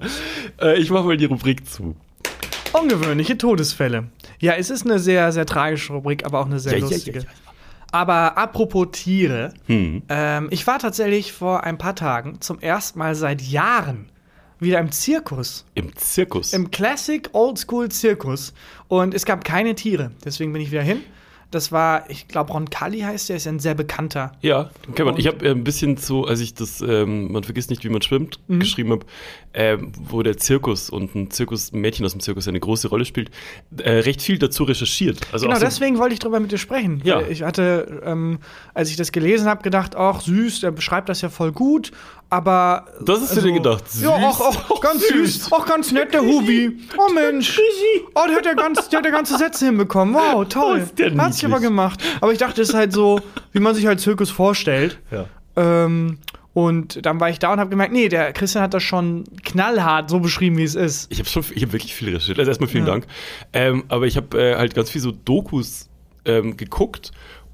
Äh, ich mache mal die Rubrik zu. Ungewöhnliche Todesfälle. Ja, es ist eine sehr, sehr tragische Rubrik, aber auch eine sehr Ja, lustige. ja. Aber apropos Tiere, Hm. ähm, ich war tatsächlich vor ein paar Tagen zum ersten Mal seit Jahren wieder im Zirkus. Im Zirkus. Im Classic Oldschool Zirkus. Und es gab keine Tiere. Deswegen bin ich wieder hin. Das war, ich glaube, Roncalli heißt der, ist ja ein sehr bekannter. Ja, kann man. Ich habe äh, ein bisschen so, als ich das, ähm, man vergisst nicht, wie man schwimmt, Mhm. geschrieben habe, ähm, wo der Zirkus und ein Zirkus, ein Mädchen aus dem Zirkus eine große Rolle spielt, äh, recht viel dazu recherchiert. Also Genau, so, deswegen wollte ich drüber mit dir sprechen. Ja. Ich hatte, ähm, als ich das gelesen habe, gedacht, ach süß, der beschreibt das ja voll gut, aber. Das hast du dir gedacht, Ja, süß. auch, auch *laughs* ganz Süß. süß. Auch ganz nett, der Hubi. Oh Mensch. Oh, der hat ja ganz, der hat ja ganze Sätze hinbekommen. Wow, *laughs* toll. Hat sich aber gemacht. Aber ich dachte, es ist halt so, wie man sich halt Zirkus vorstellt. Ja. Ähm, und dann war ich da und habe gemerkt, nee, der Christian hat das schon knallhart so beschrieben, wie es ist. Ich habe schon, ich habe wirklich viel recherchiert. Also erstmal vielen Ja. Dank. Ähm, aber ich habe äh, halt ganz viel so Dokus ähm, geguckt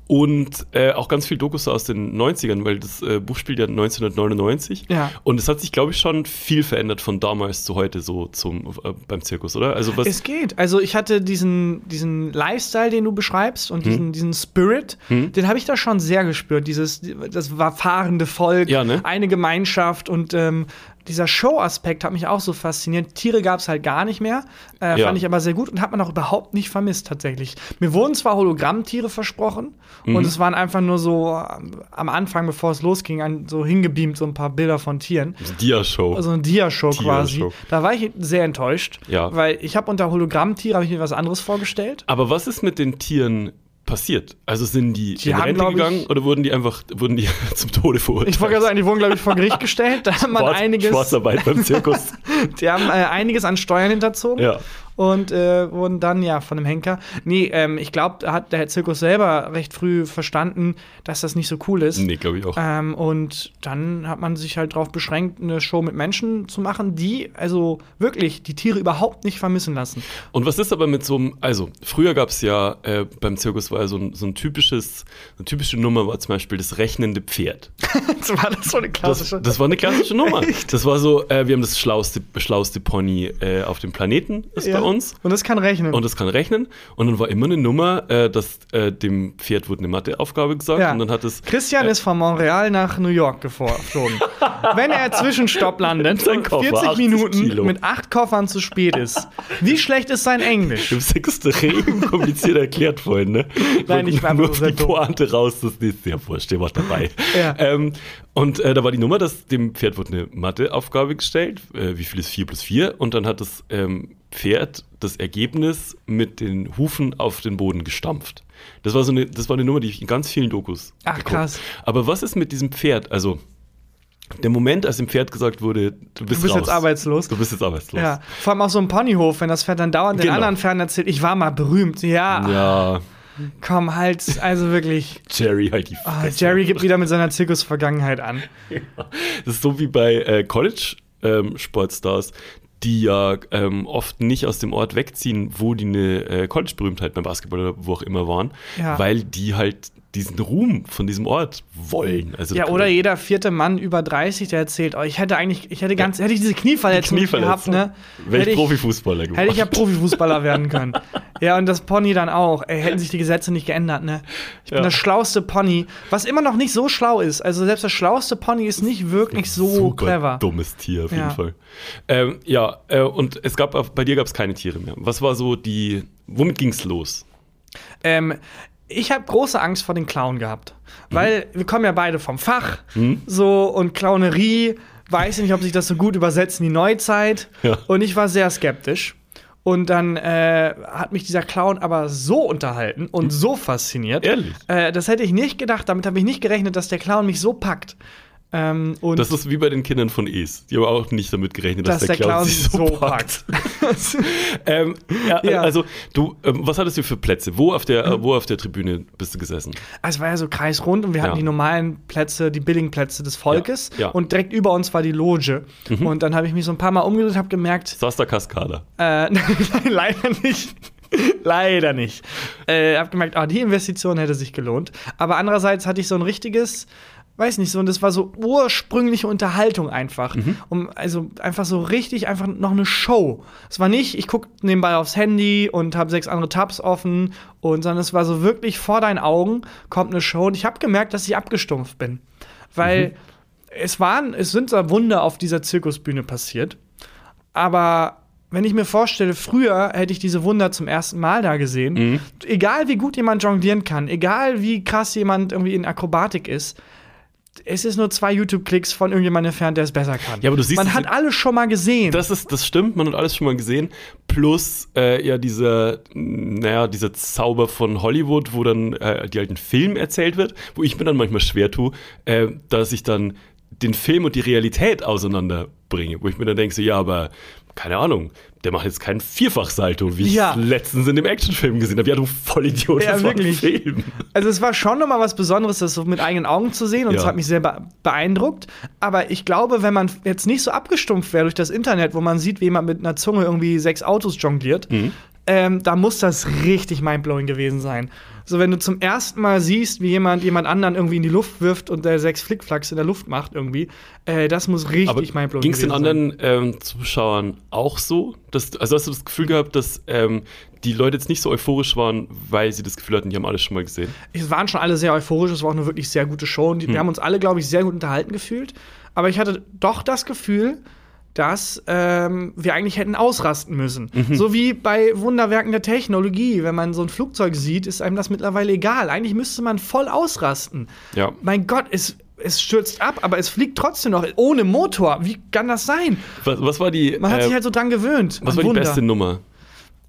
und äh, auch ganz viel Dokus aus den 90ern, weil das äh, Buch spielt ja 1999. Ja. Und es hat sich, glaube ich, schon viel verändert von damals zu heute so zum äh, beim Zirkus, oder? Also was? Es geht. Also ich hatte diesen, diesen Lifestyle, den du beschreibst Hm. und diesen, diesen Spirit, den habe ich da schon sehr gespürt. Dieses, das war fahrende Volk, Ja, ne? eine Gemeinschaft und ähm, dieser Show-Aspekt hat mich auch so fasziniert. Tiere gab es halt gar nicht mehr. Äh, Ja. Fand ich aber sehr gut und hat man auch überhaupt nicht vermisst tatsächlich. Mir wurden zwar Hologrammtiere versprochen Mhm. und es waren einfach nur so ähm, am Anfang, bevor es losging, ein, so hingebeamt, so ein paar Bilder von Tieren. Dia-Show. Also eine Dia-Show quasi. Dia-Show. Da war ich sehr enttäuscht. Ja. Weil ich habe unter Hologrammtiere habe ich mir was anderes vorgestellt. Aber was ist mit den Tieren passiert? Also sind die, Die in haben, Rente glaub ich- gegangen oder wurden die einfach wurden die *laughs* zum Tode verurteilt? Ich wollte gerade sagen, die wurden, glaube ich, vor Gericht gestellt. Da hat man Schwarz- einiges, Schwarzarbeit beim Zirkus. *laughs* die haben äh, einiges an Steuern hinterzogen. ja. Und äh, wurden dann ja von einem Henker. Nee, ähm, ich glaube, da hat der Zirkus selber recht früh verstanden, dass das nicht so cool ist. Nee, glaube ich auch. Ähm, und dann hat man sich halt darauf beschränkt, eine Show mit Menschen zu machen, die also wirklich die Tiere überhaupt nicht vermissen lassen. Und was ist aber mit so einem, also früher gab es ja äh, beim Zirkus war ja so ein, so ein typisches, eine typische Nummer war zum Beispiel das rechnende Pferd. *laughs* das war das so eine Das, klassische. das war eine klassische Nummer. *laughs* Das war so, äh, wir haben das schlauste, schlauste Pony äh, auf dem Planeten, ist Ja. bei uns. Und das kann rechnen. Und das kann rechnen. Und dann war immer eine Nummer, äh, dass äh, dem Pferd wurde eine Matheaufgabe gesagt. Ja. Und dann hat es. Christian ist von Montreal nach New York geflogen. *laughs* Wenn er Zwischenstopp landet und Koffer, 40 80 Minuten Kilo. mit acht Koffern zu spät ist, wie schlecht ist sein Englisch? Du hast extrem kompliziert erklärt vorhin, ne? Nein, ich war nur die. Pointe raus, das ist ja wurscht, der war dabei. Ja. Ähm, und äh, da war die Nummer, dass dem Pferd wurde eine Matheaufgabe gestellt, äh, wie viel ist 4 plus 4? Und dann hat das ähm, Pferd das Ergebnis mit den Hufen auf den Boden gestampft. Das war so eine, das war eine Nummer, die ich in ganz vielen Dokus. Ach, geguckt. krass. Aber was ist mit diesem Pferd? Also, der Moment, als dem Pferd gesagt wurde, du bist, Du bist jetzt arbeitslos. Du bist jetzt arbeitslos. Ja, vor allem auch so ein Ponyhof, wenn das Pferd dann dauernd den Genau. anderen Pferden erzählt, ich war mal berühmt. Ja, Ja, komm, halt, also wirklich. Jerry halt die Ah, Fresse. Jerry gibt wieder mit seiner Zirkusvergangenheit an. Das ist so wie bei äh, College ähm, Sportstars, die ja ähm, oft nicht aus dem Ort wegziehen, wo die eine äh, College-Berühmtheit beim Basketball oder wo auch immer waren, Ja. weil die halt diesen Ruhm von diesem Ort wollen. Also Ja, oder jeder vierte Mann über 30, der erzählt, oh, ich hätte eigentlich, ich hätte ganz, hätte ich diese Knieverletzung nicht gehabt, ne? Wäre ich Profifußballer gemacht. Hätte ich ja Profifußballer werden können. *laughs* Ja, und das Pony dann auch. Ey, hätten sich die Gesetze nicht geändert, ne? Ich bin Ja. das schlauste Pony, was immer noch nicht so schlau ist. Also selbst das schlauste Pony ist nicht wirklich so Super clever. dummes Tier auf Ja. jeden Fall. Ähm, ja, äh, und es gab auch- bei dir gab es keine Tiere mehr. Was war so die, womit ging's los? Ähm, ich habe große Angst vor den Clown gehabt. Weil wir kommen ja beide vom Fach. So, und Clownerie, weiß ich nicht, ob sich das so gut übersetzt in die Neuzeit. Ja. Und ich war sehr skeptisch. Und dann äh, hat mich dieser Clown aber so unterhalten und so fasziniert. Ehrlich? Äh, das hätte ich nicht gedacht. Damit habe ich nicht gerechnet, dass der Clown mich so packt. Ähm, Das ist wie bei den Kindern von Es. Die haben auch nicht damit gerechnet, dass, dass der Clown sich so packt. *laughs* ähm, ja, Ja. Also, du, ähm, was hattest du für Plätze? Wo auf, der, äh, wo auf der Tribüne bist du gesessen? Also es war ja so kreisrund und wir hatten Ja. die normalen Plätze, die billigen Plätze des Volkes. Und direkt über uns war die Loge. Und dann habe ich mich so ein paar Mal umgedreht und habe gemerkt, Saß da Kaskada? äh, *laughs* nein, leider nicht. leider nicht. Äh, habe gemerkt, ah, die Investition hätte sich gelohnt. Aber andererseits hatte ich so ein richtiges, weiß nicht so, und das war so ursprüngliche Unterhaltung einfach. Um, also einfach so richtig, einfach noch eine Show. Es war nicht, ich gucke nebenbei aufs Handy und habe sechs andere Tabs offen, und sondern es war so wirklich vor deinen Augen kommt eine Show. Und ich habe gemerkt, dass ich abgestumpft bin. Weil es waren, es sind so Wunder auf dieser Zirkusbühne passiert. Aber wenn ich mir vorstelle, früher hätte ich diese Wunder zum ersten Mal da gesehen, Mhm. egal wie gut jemand jonglieren kann, egal wie krass jemand irgendwie in Akrobatik ist, es ist nur zwei YouTube-Klicks von irgendjemandem entfernt, der es besser kann. Ja, aber du siehst Man hat alles schon mal gesehen. Das ist, das stimmt, man hat alles schon mal gesehen. Plus äh, ja dieser, naja, dieser Zauber von Hollywood, wo dann äh, die alten Film erzählt wird, wo ich mir dann manchmal schwer tue, äh, dass ich dann den Film und die Realität auseinanderbringe, wo ich mir dann denke, so, ja, aber keine Ahnung, der macht jetzt keinen Vierfachsalto, wie ich Ja. letztens in dem Actionfilm gesehen habe. Ja, du Vollidiot, Ja, das war ein wirklich. Film. Also es war schon noch mal was Besonderes, das so mit eigenen Augen zu sehen und es Ja. hat mich sehr be beeindruckt. Aber ich glaube, wenn man jetzt nicht so abgestumpft wäre durch das Internet, wo man sieht, wie jemand mit einer Zunge irgendwie sechs Autos jongliert, Mhm. ähm, da muss das richtig mindblowing gewesen sein. So, wenn du zum ersten Mal siehst, wie jemand jemand anderen irgendwie in die Luft wirft und der sechs Flickflacks in der Luft macht irgendwie, äh, das muss richtig Aber mindblowing ging es den anderen ähm, Zuschauern auch so? Dass, also hast du das Gefühl gehabt, dass ähm, die Leute jetzt nicht so euphorisch waren, weil sie das Gefühl hatten, die haben alles schon mal gesehen? es waren schon alle sehr euphorisch, es war auch eine wirklich sehr gute Show und die, Hm. wir haben uns alle, glaube ich, sehr gut unterhalten gefühlt. Aber ich hatte doch das Gefühl, dass ähm, wir eigentlich hätten ausrasten müssen. Mhm. So wie bei Wunderwerken der Technologie. Wenn man so ein Flugzeug sieht, ist einem das mittlerweile egal. Eigentlich müsste man voll ausrasten. Ja. Mein Gott, es, es stürzt ab, aber es fliegt trotzdem noch ohne Motor. Wie kann das sein? Was, was war die, Man hat äh, sich halt so dran gewöhnt. was war die Wunder. beste Nummer?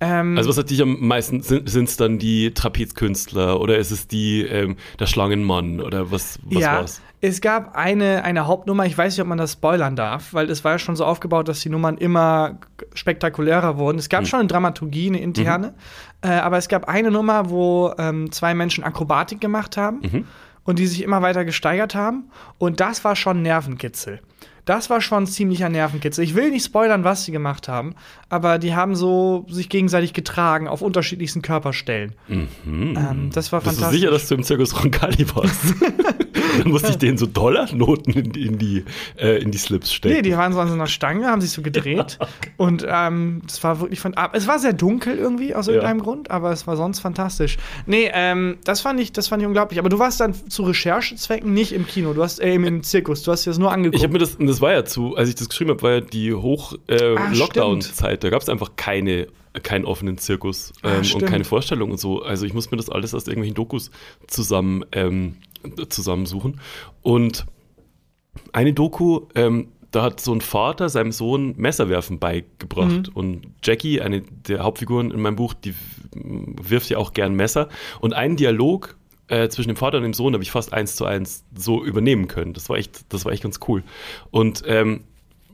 Ähm, Also was hat dich am meisten, sind es dann die Trapezkünstler oder ist es die, ähm, der Schlangenmann oder was, was ja, war's? Es gab eine, eine Hauptnummer, ich weiß nicht, ob man das spoilern darf, weil es war ja schon so aufgebaut, dass die Nummern immer spektakulärer wurden. Es gab schon eine Dramaturgie, eine interne, äh, aber es gab eine Nummer, wo ähm, zwei Menschen Akrobatik gemacht haben und die sich immer weiter gesteigert haben und das war schon Nervenkitzel. Das war schon ein ziemlicher Nervenkitzel. Ich will nicht spoilern, was sie gemacht haben, aber die haben so sich gegenseitig getragen auf unterschiedlichsten Körperstellen. Ähm, das war Bist du fantastisch. sicher, dass du im Zirkus Roncalli warst? *laughs* Dann musste ich denen so Dollarnoten in, die- in, die, äh, in die Slips stecken. Nee, die waren so an so einer Stange, haben sich so gedreht. *laughs* Und ähm, es war wirklich von. Es war sehr dunkel irgendwie aus irgendeinem Grund, aber es war sonst fantastisch. Nee, ähm, das fand ich, das fand ich unglaublich. Aber du warst dann zu Recherchezwecken nicht im Kino, du hast äh, im, Zirkus, du hast dir das nur angeguckt. Ich habe mir das, das war ja zu, als ich das geschrieben habe, war ja die Ah, Hoch-Lockdown-Zeit. da gab es einfach keine, keinen offenen Zirkus Ah, ähm, und stimmt. keine Vorstellung und so. Also ich muss mir das alles aus irgendwelchen Dokus zusammen ähm, zusammensuchen. Und eine Doku, ähm, da hat so ein Vater seinem Sohn Messerwerfen beigebracht. Und Jackie, eine der Hauptfiguren in meinem Buch, die wirft ja auch gern Messer. Und einen Dialog äh, zwischen dem Vater und dem Sohn habe ich fast eins zu eins so übernehmen können. Das war echt, das war echt ganz cool. Und ähm,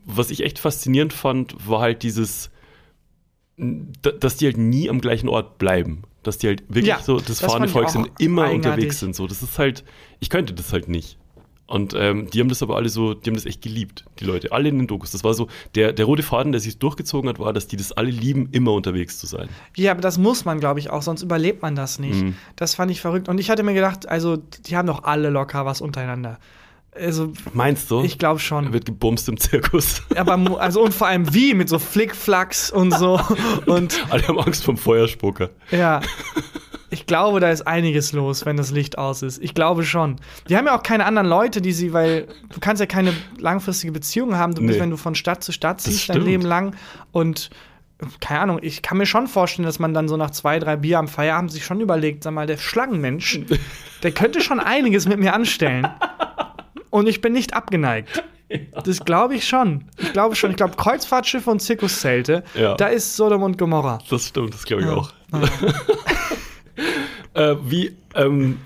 was ich echt faszinierend fand, war halt dieses, dass die halt nie am gleichen Ort bleiben. Dass die halt wirklich Ja, so das, das fahrende Volk sind, immer eigenartig. unterwegs sind. So, das ist halt, ich könnte das halt nicht. Und ähm, die haben das aber alle so, die haben das echt geliebt, die Leute, alle in den Dokus. Das war so, der, der rote Faden, der sich durchgezogen hat, war, dass die das alle lieben, immer unterwegs zu sein. Ja, aber das muss man, glaube ich, auch, sonst überlebt man das nicht. Mhm. Das fand ich verrückt. Und ich hatte mir gedacht, also, die haben doch alle locker was untereinander. Also, Meinst du? ich glaube schon. wird gebumst im Zirkus. Aber also und vor allem wie mit so Flickflacks und so *laughs* und alle haben Angst vom Feuerspucker. ja. Ich glaube, da ist einiges los, wenn das Licht aus ist. Ich glaube schon. Die haben ja auch keine anderen Leute, die sie, weil du kannst ja keine langfristige Beziehung haben, du bist, Nee. wenn du von Stadt zu Stadt ziehst dein. Leben lang und keine Ahnung, ich kann mir schon vorstellen, dass man dann so nach zwei, drei Bier am Feierabend sich schon überlegt, sag mal, der Schlangenmensch, *laughs* der könnte schon einiges mit mir anstellen. Und ich bin nicht abgeneigt. *laughs* Das glaube ich schon. Ich glaube schon. Ich glaube, Kreuzfahrtschiffe und Zirkuszelte, Ja. da ist Sodom und Gomorra. Das stimmt, das glaube ich Ja. auch. *laughs* äh, wie, ähm,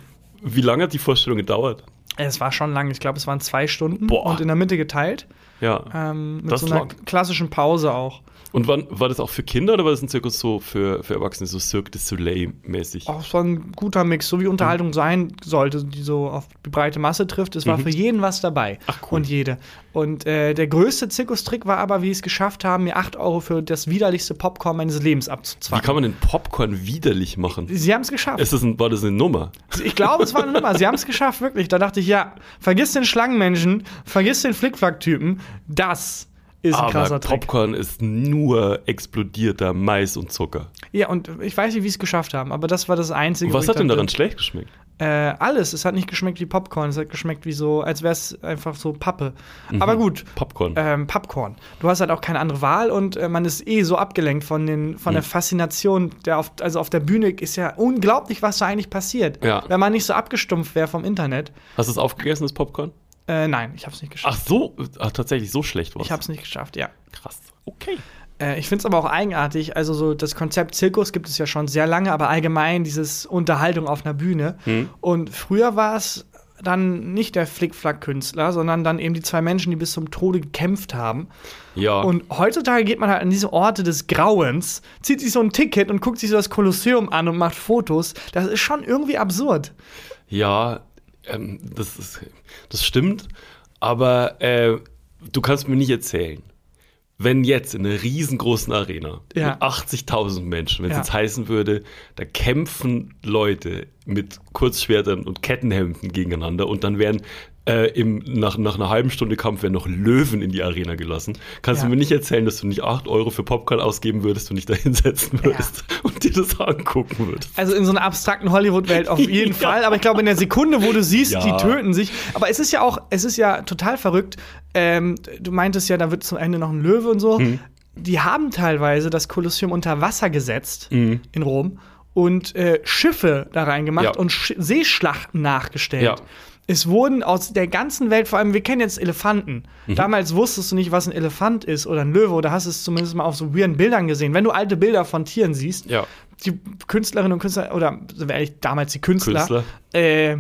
wie lange hat die Vorstellung gedauert? Es war schon lang. Ich glaube, es waren zwei Stunden Boah. und in der Mitte geteilt. Ja. Ähm, mit Das so einer klassischen Pause auch. Und wann, war das auch für Kinder oder war das ein Zirkus so für, für Erwachsene, so Cirque du Soleil-mäßig? Auch so ein guter Mix, so wie Mhm. Unterhaltung sein sollte, die so auf die breite Masse trifft. Es war für jeden was dabei. Mhm. Ach, cool. Und jede. Und äh, der größte Zirkustrick war aber, wie sie es geschafft haben, mir 8 Euro für das widerlichste Popcorn meines Lebens Wie abzuzwacken. kann man den Popcorn widerlich machen? Sie haben es geschafft. Ist das ein, war das eine Nummer? Ich glaube, es war eine Nummer. Sie haben es geschafft, wirklich. Da dachte ich, ja, vergiss den Schlangenmenschen, vergiss den Flickflack-Typen. Das ist ein Aber krasser Trick. Popcorn ist nur explodierter Mais und Zucker. Ja, und ich weiß nicht, wie sie es geschafft haben, aber das war das Einzige. Und was hat denn dachte, daran schlecht geschmeckt? Äh, alles. Es hat nicht geschmeckt wie Popcorn. Es hat geschmeckt wie so, als wäre es einfach so Pappe. Mhm. Aber gut. Popcorn. Ähm, Popcorn. Du hast halt auch keine andere Wahl und äh, man ist eh so abgelenkt von, den, von Mhm. der Faszination. Der auf, also auf der Bühne ist ja unglaublich, was da eigentlich passiert. Ja. Wenn man nicht so abgestumpft wäre vom Internet. Hast du es aufgegessen, das Popcorn? Äh, nein, ich hab's nicht geschafft. Ach so, ach, tatsächlich so schlecht war Ich hab's nicht geschafft, ja. Krass. Okay. Äh, ich finde es aber auch eigenartig. Also, so das Konzept Zirkus gibt es ja schon sehr lange, aber allgemein dieses Unterhaltung auf einer Bühne. Hm. Und früher war es dann nicht der Flickflack-Künstler, sondern dann eben die zwei Menschen, die bis zum Tode gekämpft haben. Ja. Und heutzutage geht man halt an diese Orte des Grauens, zieht sich so ein Ticket und guckt sich so das Kolosseum an und macht Fotos. Das ist schon irgendwie absurd. Ja, ähm, das, ist, das stimmt, aber äh, du kannst mir nicht erzählen, wenn jetzt in einer riesengroßen Arena Ja. mit 80.000 Menschen, wenn es Ja. jetzt heißen würde, da kämpfen Leute mit Kurzschwertern und Kettenhemden gegeneinander und dann werden äh, im, nach, nach einer halben Stunde Kampf werden noch Löwen in die Arena gelassen. Kannst Ja. du mir nicht erzählen, dass du nicht 8 Euro für Popcorn ausgeben würdest und dich da hinsetzen würdest und dir das angucken würdest? Also in so einer abstrakten Hollywood-Welt auf *laughs* jeden Ja. Fall. Aber ich glaube, in der Sekunde, wo du siehst, Ja. die töten sich. Aber es ist ja auch, es ist ja total verrückt. Ähm, du meintest ja, da wird zum Ende noch ein Löwe und so. Mhm. Die haben teilweise das Kolosseum unter Wasser gesetzt Mhm. in Rom und äh, Schiffe da reingemacht Ja. und Sch Seeschlachten nachgestellt. Ja. Es wurden aus der ganzen Welt, vor allem, wir kennen jetzt Elefanten. Mhm. Damals wusstest du nicht, was ein Elefant ist oder ein Löwe oder hast es zumindest mal auf so weirden Bildern gesehen. Wenn du alte Bilder von Tieren siehst, Ja. die Künstlerinnen und Künstler, oder ehrlich, damals die Künstler, Künstler. Äh,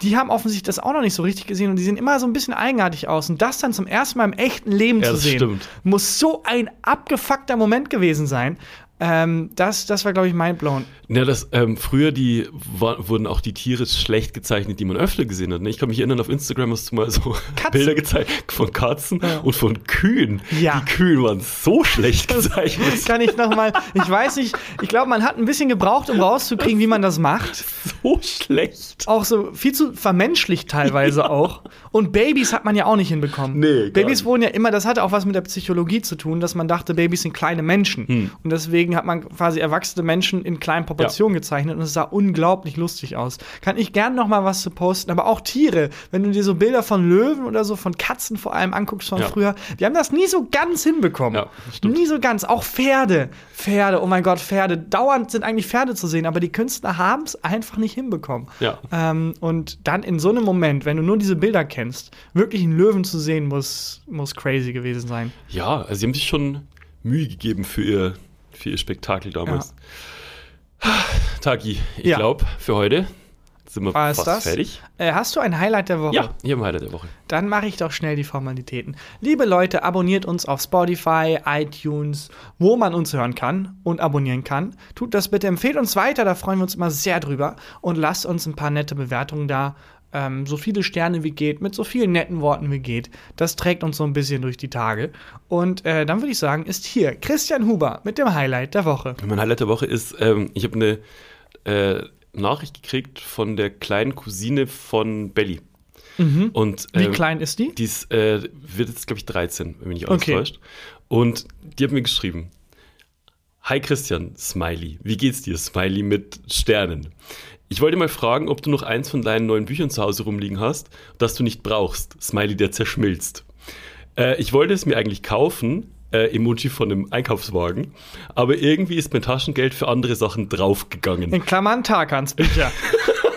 die haben offensichtlich das auch noch nicht so richtig gesehen und die sehen immer so ein bisschen eigenartig aus. Und das dann zum ersten Mal im echten Leben Ja, zu sehen, stimmt. muss so ein abgefuckter Moment gewesen sein. Ähm, das, das war, glaube ich, mindblown. Ja, das, ähm, früher die, war, wurden auch die Tiere schlecht gezeichnet, die man öfter gesehen hat. Ne? Ich kann mich erinnern, auf Instagram hast du mal so *laughs* Katzen. Bilder gezeigt von Katzen und von Kühen. Ja. Die Kühe waren so schlecht gezeichnet. Kann ich noch mal, ich weiß nicht, ich glaube, man hat ein bisschen gebraucht, um rauszukriegen, wie man das macht. so schlecht. Auch so viel zu vermenschlicht teilweise auch. Und Babys hat man ja auch nicht hinbekommen. Nee, Babys wurden ja immer, das hatte auch was mit der Psychologie zu tun, dass man dachte, Babys sind kleine Menschen. Hm. Und deswegen hat man quasi erwachsene Menschen in kleinen Proportionen gezeichnet und es sah unglaublich lustig aus. Kann ich gern noch mal was zu posten, aber auch Tiere, wenn du dir so Bilder von Löwen oder so von Katzen vor allem anguckst von Ja. früher, die haben das nie so ganz hinbekommen. Ja, nie so ganz. Auch Pferde. Pferde, oh mein Gott, Pferde. Dauernd sind eigentlich Pferde zu sehen, aber die Künstler haben es einfach nicht hinbekommen. Ja. Ähm, und dann in so einem Moment, wenn du nur diese Bilder kennst, wirklich einen Löwen zu sehen, muss, muss crazy gewesen sein. Ja, also sie haben sich schon Mühe gegeben für ihr, für ihr Spektakel damals. Taki, ich Ja. glaube, für heute sind wir War fast das? fertig. Äh, hast du ein Highlight der Woche? Ja, hier wir Highlight der Woche. Dann mache ich doch schnell die Formalitäten. Liebe Leute, abonniert uns auf Spotify, iTunes, wo man uns hören kann und abonnieren kann. Tut das bitte, empfehlt uns weiter, da freuen wir uns immer sehr drüber. Und lasst uns ein paar nette Bewertungen da. Ähm, so viele Sterne wie geht, mit so vielen netten Worten wie geht. Das trägt uns so ein bisschen durch die Tage. Und äh, dann würde ich sagen, ist hier Christian Huber mit dem Highlight der Woche. Mein Highlight der Woche ist, ähm, ich habe eine äh, Nachricht gekriegt von der kleinen Cousine von Belly. Und, Wie ähm, klein ist die? Die ist, äh, wird jetzt, glaube ich, 13, wenn mich nicht alles Okay. täuscht. Und die hat mir geschrieben: Hi Christian, Smiley. Wie geht's dir, Smiley mit Sternen? Ich wollte mal fragen, ob du noch eins von deinen neuen Büchern zu Hause rumliegen hast, das du nicht brauchst. Smiley, der zerschmilzt. Äh, ich wollte es mir eigentlich kaufen, äh, Emoji von einem Einkaufswagen, aber irgendwie ist mein Taschengeld für andere Sachen draufgegangen. In Klammern Tarkans Bücher. *laughs*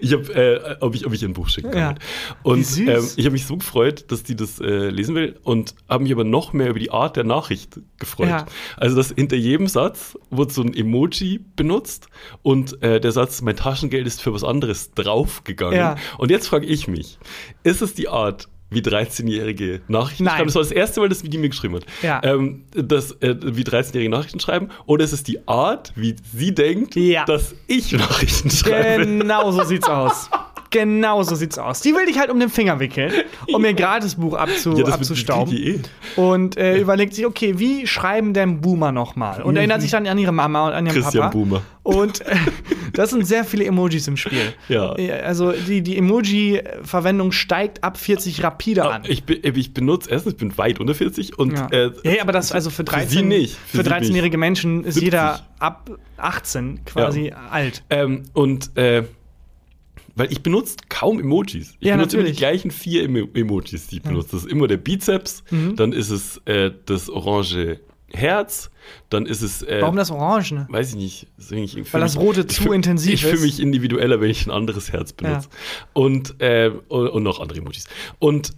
Ich habe, äh, ob, ich, ob ich ihr ein Buch schicken kann. Ja. Und ähm, ich habe mich so gefreut, dass die das äh, lesen will und habe mich aber noch mehr über die Art der Nachricht gefreut. Ja. Also, dass hinter jedem Satz wurde so ein Emoji benutzt und äh, der Satz, mein Taschengeld ist für was anderes draufgegangen. Ja. Und jetzt frage ich mich, ist es die Art, wie 13-jährige Nachrichten Nein. schreiben? Das war das erste Mal, dass die mir geschrieben hat. Ja. Ähm, dass, äh, wie 13-jährige Nachrichten schreiben. Oder ist es die Art, wie sie denkt, Ja. dass ich Nachrichten schreibe? Genau so sieht's *laughs* aus. Genau so sieht's aus. Die will dich halt um den Finger wickeln, um ihr Gratisbuch abzu, Ja, das abzustauben. die eh. Und äh, überlegt sich, okay, wie schreiben denn Boomer nochmal? Und erinnert sich dann an ihre Mama und an ihren Christian Papa. Boomer. Und äh, *laughs* das sind sehr viele Emojis im Spiel. Ja. Äh, Also die, die Emoji-Verwendung steigt ab 40 rapide an. Ich, bin- ich benutze, erstens, ich bin weit unter 40 und Ja. äh, ja, aber das also für sie 13 nicht, für für sie 13-jährige Menschen ist 70. jeder ab 18 quasi alt. ähm, und äh, weil ich benutze kaum Emojis. Ich Ja, benutze immer die natürlich. gleichen vier Emo Emojis, die ich benutze. Das ist immer der Bizeps, Mhm. dann ist es äh, das orange Herz, dann ist es äh, Warum das Orange? weiß ich nicht. irgendwie- ich Weil das mich- Rote *laughs* ich zu fühl- intensiv Ich fühle ist. mich individueller, wenn ich ein anderes Herz benutze. Und, äh, und, und noch andere Emojis. Und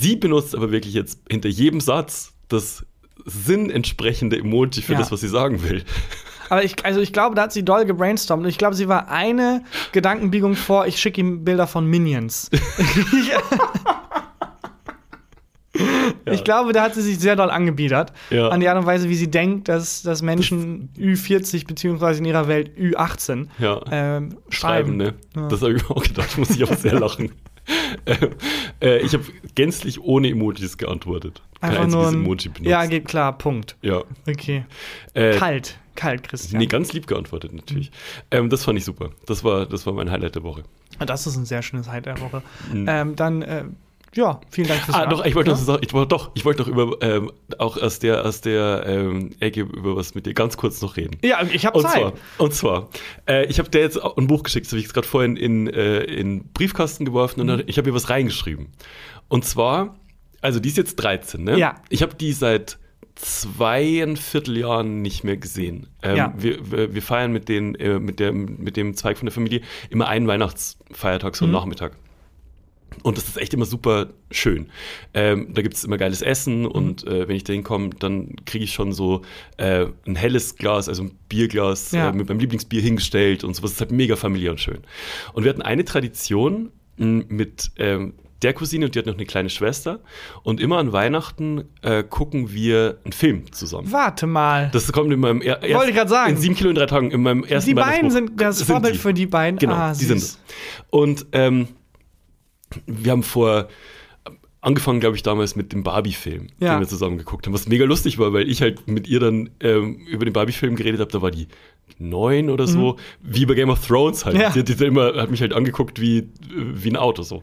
sie benutzt aber wirklich jetzt hinter jedem Satz das sinnentsprechende Emoji für Ja. das, was sie sagen will. Aber ich, also ich glaube, da hat sie doll gebrainstormt. Und ich glaube, sie war eine Gedankenbiegung vor, ich schicke ihm Bilder von Minions. *laughs* *laughs* Ich glaube, da hat sie sich sehr doll angebiedert. Ja. An die Art und Weise, wie sie denkt, dass, dass Menschen Ü40 beziehungsweise in ihrer Welt Ü18 Ja. ähm, Schreiben, schreiben. ne? Ja. Das habe ich mir auch gedacht, muss ich auch sehr lachen. *laughs* äh, äh, ich habe gänzlich ohne Emojis geantwortet. Kein Einfach nur ein, Emoji benutzt. Ja, geht klar, Punkt. ja. Okay. Äh, Kalt, kalt, Christian. Nee, ganz lieb geantwortet natürlich. Ähm, das fand ich super. Das war, das war mein Highlight der Woche. Das ist ein sehr schönes Highlight der Woche. Ähm, dann, äh, ja, vielen Dank fürs Mhm. Ah, doch, ich wollte noch Ja? so sagen, ich wollte doch, ich wollte noch über ähm, auch aus der aus der ähm, Ecke über was mit dir ganz kurz noch reden. Ja, ich habe Und Zeit. zwar, und zwar, äh, ich habe dir jetzt ein Buch geschickt, das habe ich jetzt gerade vorhin in äh, in Briefkasten geworfen und Mhm. dann, ich habe ihr was reingeschrieben. Und zwar, also die ist jetzt 13, ne? Ja. Ich habe die seit zweieinviertel Jahren nicht mehr gesehen. Ähm, Ja. wir, wir, wir feiern mit, den, äh, mit, der, mit dem Zweig von der Familie immer einen Weihnachtsfeiertag, Mhm. so einen Nachmittag. Und das ist echt immer super schön. Ähm, da gibt es immer geiles Essen und äh, wenn ich da hinkomme, dann kriege ich schon so äh, ein helles Glas, also ein Bierglas Ja. äh, mit meinem Lieblingsbier hingestellt und sowas. Das ist halt mega familiär und schön. Und wir hatten eine Tradition mit ähm, der Cousine und die hat noch eine kleine Schwester. Und immer an Weihnachten äh, gucken wir einen Film zusammen. Warte mal. Das kommt in meinem er Wollte ich grad sagen. In sieben Kilo in drei Tagen, in meinem ersten die beiden sind das Sind Vorbild die. für die beiden. Genau, ah, die sind es. Und ähm, wir haben vor angefangen, glaube ich, damals mit dem Barbie-Film, Ja. den wir zusammen geguckt haben, was mega lustig war, weil ich halt mit ihr dann ähm, über den Barbie-Film geredet habe, da war die neun oder so, wie bei Game of Thrones halt. Mhm. Ja. Die, hat- die immer, hat mich halt angeguckt wie, wie ein Auto so.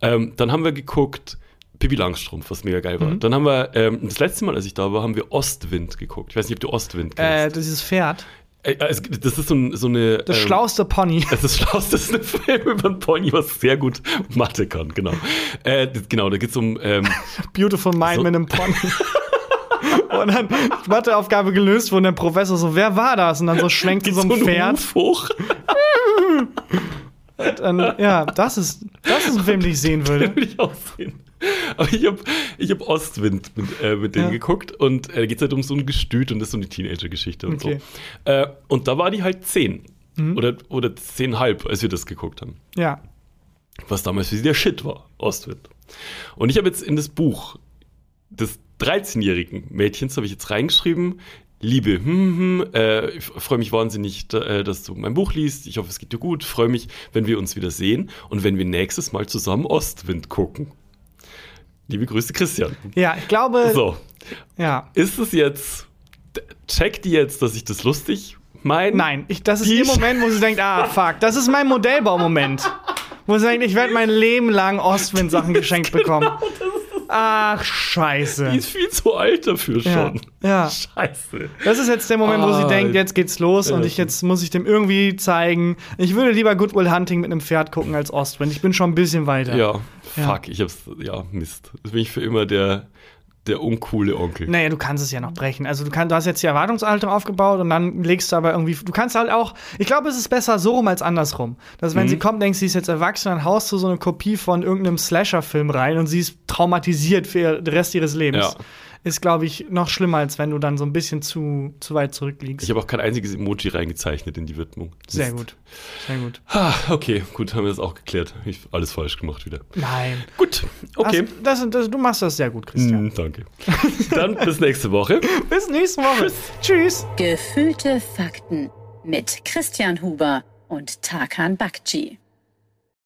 Ähm, dann haben wir geguckt Pippi Langstrumpf, was mega geil war. Mhm. Dann haben wir, ähm, das letzte Mal, als ich da war, haben wir Ostwind geguckt. Ich weiß nicht, ob du Ostwind Äh, kennst. dieses Pferd. Äh, es, das ist so, ein, so eine... Das ähm, schlauste Pony. *laughs* es ist schlau, das ist ein Film über einen Pony, was sehr gut Mathe kann, genau. Äh, das- genau, da geht es um. Ähm, *laughs* Beautiful Mind So. mit einem Pony. *laughs* Und dann Matheaufgabe gelöst, wo der Professor so, wer war das? Und dann so schwenkt so ein Pferd. Hoch. Dann, ja, das ist, das ist ein Film, den ich sehen würde. will ich auch sehen. Aber ich habe ich hab Ostwind mit, äh, mit denen Ja. geguckt und äh, da geht es halt um so ein Gestüt und das ist so eine Teenager-Geschichte und Okay. Mhm. so. Äh, und da war die halt zehn. Oder, oder zehnhalb, als wir das geguckt haben. Ja. was damals für sie der Shit war, Ostwind. Und ich habe jetzt in das Buch des 13-jährigen Mädchens habe ich jetzt reingeschrieben, Liebe, hm, hm, äh, ich freue mich wahnsinnig, äh, dass du mein Buch liest. Ich hoffe, es geht dir gut. Freue mich, wenn wir uns wieder sehen und wenn wir nächstes Mal zusammen Ostwind gucken. Liebe Grüße, Christian. Ja, ich glaube. So, Ja. ist es jetzt, checkt die jetzt, dass ich das lustig meine? Nein, ich, das ist Die der Moment, wo sie denkt, ah, fuck, das ist mein Modellbaumoment. Wo sie denkt, ich werde mein Leben lang Ostwind-Sachen *laughs* geschenkt bekommen. Ach, Die scheiße. ist viel zu alt dafür Ja, schon. ja. Scheiße. Das ist jetzt der Moment, wo sie Ah, denkt, jetzt geht's los und ja. ich jetzt muss ich dem irgendwie zeigen. Ich würde lieber Good Will Hunting mit einem Pferd gucken als Ostwind. Ich bin schon ein bisschen weiter. Ja, Ja. fuck, ich hab's, ja, Mist. Das bin ich für immer der, der uncoole Onkel. Naja, du kannst es ja noch brechen. Also du, kannst, du hast jetzt die Erwartungshaltung aufgebaut und dann legst du aber irgendwie. Du kannst halt auch. Ich glaube, es ist besser so rum als andersrum. Dass wenn Mhm. sie kommt, denkst sie ist jetzt erwachsen, dann haust du so eine Kopie von irgendeinem Slasher-Film rein und sie ist traumatisiert für den Rest ihres Lebens. Ja. Ist, glaube ich, noch schlimmer, als wenn du dann so ein bisschen zu, zu weit zurückliegst. Ich habe auch kein einziges Emoji reingezeichnet in die Widmung. Sehr Mist. gut. Sehr gut. Ah, okay, gut, haben wir das auch geklärt. Ich alles falsch gemacht wieder. Nein. Gut, okay. Das, das, das, du machst das sehr gut, Christian. Hm, danke. Dann bis nächste Woche. *laughs* Bis nächste Woche. Tschüss. Gefühlte Fakten mit Christian Huber und Tarkan Bakci.